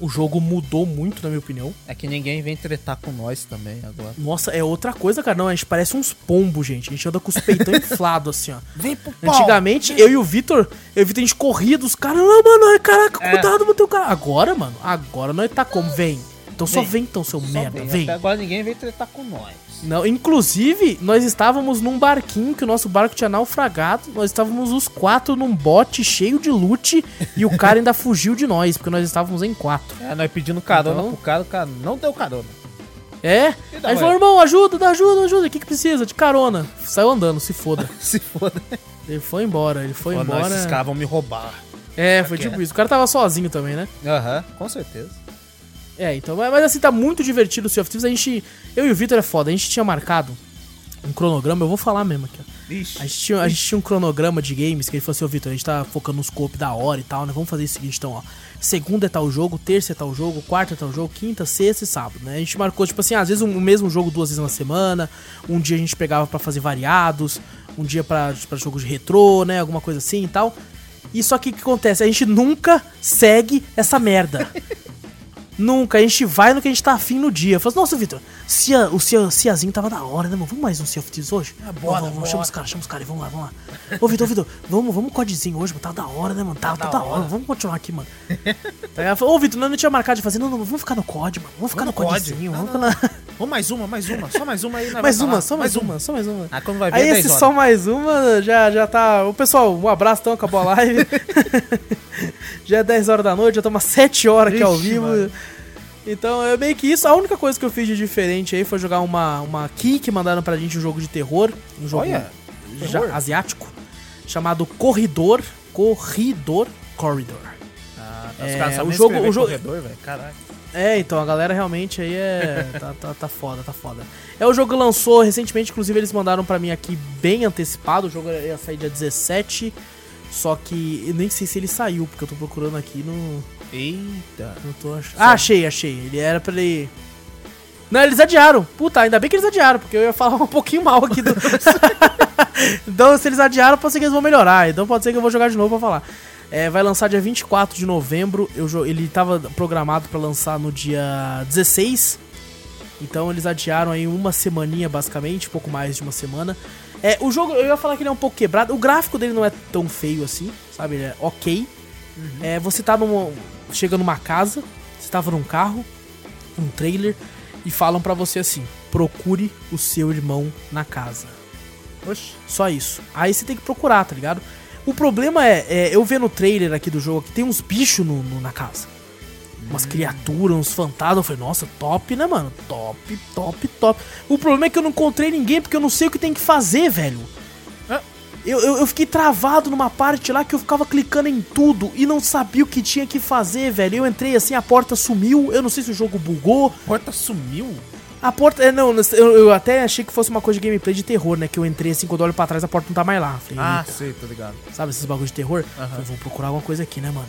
o jogo mudou muito, na minha opinião. É que ninguém vem tretar com nós também agora. Nossa, é outra coisa, cara. Não, a gente parece uns pombos, gente. A gente anda com os peitão inflados, assim, ó. Vem pro Antigamente, eu e o Vitor, eu e o Vitor, a gente corria dos caras. Não, mano, ai, caraca, É. cuidado, bateu o cara. Agora, mano, agora nós tá como? Vem. Então só Vem. vem, então, seu Só merda, vem. vem. Até agora ninguém vem tretar com nós. Não, inclusive, nós estávamos num barquinho que o nosso barco tinha naufragado. Nós estávamos os quatro num bote cheio de loot e o cara ainda fugiu de nós, porque nós estávamos em quatro. É, nós pedindo carona Então- pro cara, o cara não deu carona. É? Aí falou, irmão, ajuda, dá ajuda, ajuda. O que que precisa? De carona. Saiu andando, se foda. Se foda. Ele foi embora, ele foi Pô, embora. esses caras vão me roubar. É, foi tipo isso. O cara tava sozinho também, né? Aham, com certeza. É, então, mas, assim, tá muito divertido o Sea of Thieves. A gente, eu e o Vitor é foda, a gente tinha marcado um cronograma, eu vou falar mesmo aqui, ó. Ixi. A gente, tinha, a gente tinha um cronograma de games que ele falou assim, ô Vitor, a gente tá focando nos coop da hora e tal, né? Vamos fazer o seguinte, então, ó. Segunda é tal jogo, terça é tal jogo, quarta é tal jogo, quinta, sexta e sábado, né? A gente marcou, tipo assim, às vezes um- o mesmo jogo duas vezes na semana, um dia a gente pegava pra fazer variados, um dia pra jogo de retrô, né? Alguma coisa assim e tal. E só que o que acontece? A gente nunca segue essa merda. Nunca, a gente vai no que a gente tá afim no dia. Fala assim, nossa, Vitor, Cia, o Cia, Ciazinho tava da hora, né, mano? Vamos mais um Sea of Thieves hoje? Ah, bora, vamos, vamos, chama os caras, chama os caras, vamos lá, vamos lá. Ô, Vitor, Vitor, vamos, vamos codezinho hoje, mano. Tá da hora, né, mano? Tá, tá, da da hora. hora. vamos continuar aqui, mano. Aí ela falou, Ô, Vitor, nós não tinha marcado de fazer, não, não, vamos ficar no COD, mano. Vamos ficar Vamos no no COD. codezinho, Não, vamos não, ficar na... Vamos mais uma, mais uma. Só mais uma aí. vai Mais uma, só mais uma, só mais uma. Ah, quando vai ver Aí é 10 esse horas. só mais uma já, já tá. O pessoal, um abraço, então, acabou a live. já é 10 horas da noite, já estamos 7 horas aqui ao Ixi, vivo. mano. Então é meio que isso. A única coisa que eu fiz de diferente aí foi jogar uma, uma key que mandaram pra gente um jogo de terror. Um jogo Olha, já- terror? asiático. Chamado Corridor. Corridor. Corridor. Ah, É, os caras o jogo- o jogo- corredor, velho. Caralho. É, então a galera realmente aí é. tá, tá, tá foda, tá foda. É o jogo que lançou recentemente, inclusive eles mandaram pra mim aqui bem antecipado. O jogo ia sair dia 17. Só que eu nem sei se ele saiu, porque eu tô procurando aqui no. Eita. Não tô achando. Ah, achei, achei. Ele era pra ele. Não, eles adiaram. Puta, ainda bem que eles adiaram, porque eu ia falar um pouquinho mal aqui do. então, se eles adiaram, pode ser que eles vão melhorar. Então pode ser que eu vou jogar de novo pra falar. É, vai lançar dia 24 de novembro. Eu, ele tava programado pra lançar no dia 16. Então eles adiaram aí uma semaninha, basicamente, pouco mais de uma semana. É, o jogo, eu ia falar que ele é um pouco quebrado. O gráfico dele não é tão feio assim, sabe? Ele é ok. É, você tá numa, chega numa casa, você tava num carro, um trailer, e falam pra você assim: procure o seu irmão na casa. Oxi. Só isso. Aí você tem que procurar, tá ligado? O problema é, é, eu ver no trailer aqui do jogo que tem uns bichos no, no- na casa. Umas criaturas, uns fantasmas. Eu falei, nossa, top, né, mano? Top, top, top. O problema é que eu não encontrei ninguém porque eu não sei o que tem que fazer, velho. Eu, eu, eu fiquei travado numa parte lá que eu ficava clicando em tudo e não sabia o que tinha que fazer, velho. Eu entrei assim, a porta sumiu. Eu não sei se o jogo bugou. Porta sumiu? A porta. É, não, eu, eu até achei que fosse uma coisa de gameplay de terror, né? Que eu entrei assim, quando eu olho pra trás, a porta não tá mais lá. Falei, Ah, sei, tô ligado. sabe esses bagulhos de terror? Aham. Falei, vou procurar alguma coisa aqui, né, mano?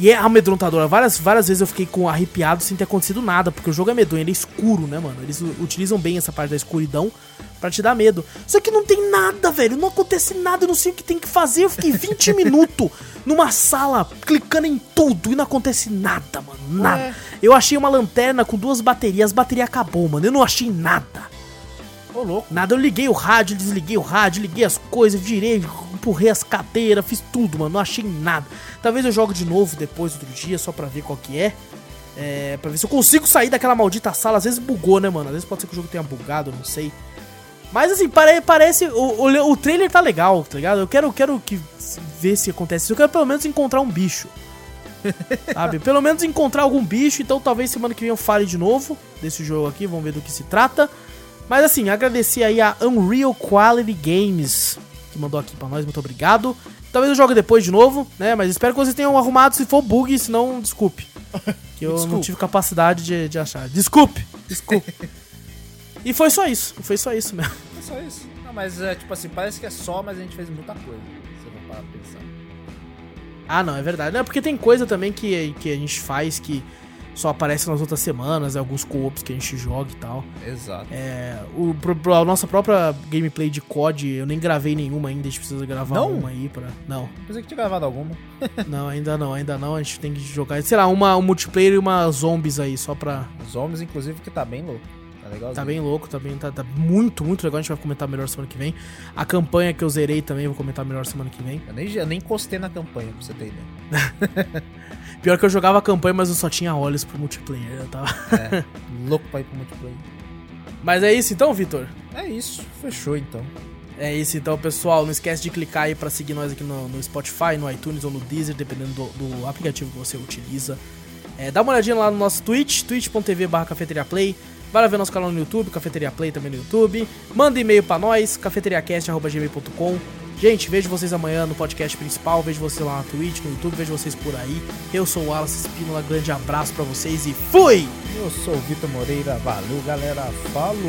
E é amedrontador. Várias, várias vezes eu fiquei com arrepiado sem ter acontecido nada, porque o jogo é medonho, ele é escuro, né, mano? Eles utilizam bem essa parte da escuridão pra te dar medo. Só que não tem nada, velho. Não acontece nada, eu não sei o que tem que fazer. Eu fiquei 20 minutos numa sala, clicando em tudo e não acontece nada, mano. Nada. Ué. Eu achei uma lanterna com duas baterias, a bateria acabou, mano. Eu não achei nada. Ô, louco. Nada, eu liguei o rádio, desliguei o rádio, liguei as coisas, virei, empurrei as cadeiras, fiz tudo, mano, não achei nada. Talvez eu jogue de novo depois, outro dia, só pra ver qual que é. É, pra ver se eu consigo sair daquela maldita sala. Às vezes bugou, né, mano? Às vezes pode ser que o jogo tenha bugado, eu não sei. Mas assim, pare, parece. O, o, o trailer tá legal, tá ligado? Eu quero, quero que, ver se acontece. Eu quero pelo menos encontrar um bicho. Sabe? Pelo menos encontrar algum bicho. Então talvez semana que vem eu fale de novo desse jogo aqui. Vamos ver do que se trata. Mas assim, agradecer aí a Unreal Quality Games que mandou aqui pra nós. Muito obrigado. Talvez eu jogue depois de novo, né? Mas espero que vocês tenham arrumado se for bug, senão desculpe. Que eu não Desculpe. tive capacidade de, de achar. Desculpe, desculpe. e foi só isso. Foi só isso mesmo. É só isso. Não, mas é tipo assim, parece que é só, mas a gente fez muita coisa. Se eu não parar pra pensar. Ah, não, é verdade. Não, porque tem coisa também que, que a gente faz que só aparece nas outras semanas, alguns co-ops que a gente joga e tal. Exato. É, o, pro- a nossa própria gameplay de COD, eu nem gravei nenhuma ainda, a gente precisa gravar Não? uma aí pra. Não, Pensei que tinha gravado alguma. não, ainda não, ainda não. A gente tem que jogar, sei lá, uma, um multiplayer e uma zombies aí, só pra. Os homens, inclusive, que tá bem louco. Tá legal? Tá bem louco, tá bem. Tá, tá muito, muito legal. A gente vai comentar melhor semana que vem. A campanha que eu zerei também, vou comentar melhor semana que vem. Eu nem, eu nem encostei na campanha, pra você ter ideia. Pior que eu jogava a campanha, mas eu só tinha olhos pro multiplayer. Eu tava... É, louco pra ir pro multiplayer. Mas é isso então, Vitor? É isso, fechou então. É isso então, pessoal. Não esquece de clicar aí pra seguir nós aqui no, no Spotify, no iTunes ou no Deezer, dependendo do, do aplicativo que você utiliza. É, dá uma olhadinha lá no nosso Twitch, twitch.tv barra cafeteriaplay. Vai lá ver nosso canal no YouTube, Cafeteria Play também no YouTube. Manda e-mail pra nós, cafeteriacast.gmail.com. Gente, vejo vocês amanhã no podcast principal, vejo vocês lá na Twitch, no YouTube, vejo vocês por aí. Eu sou o Wallace Espínola, grande abraço pra vocês e fui! Eu sou o Vitor Moreira, valeu galera, falou!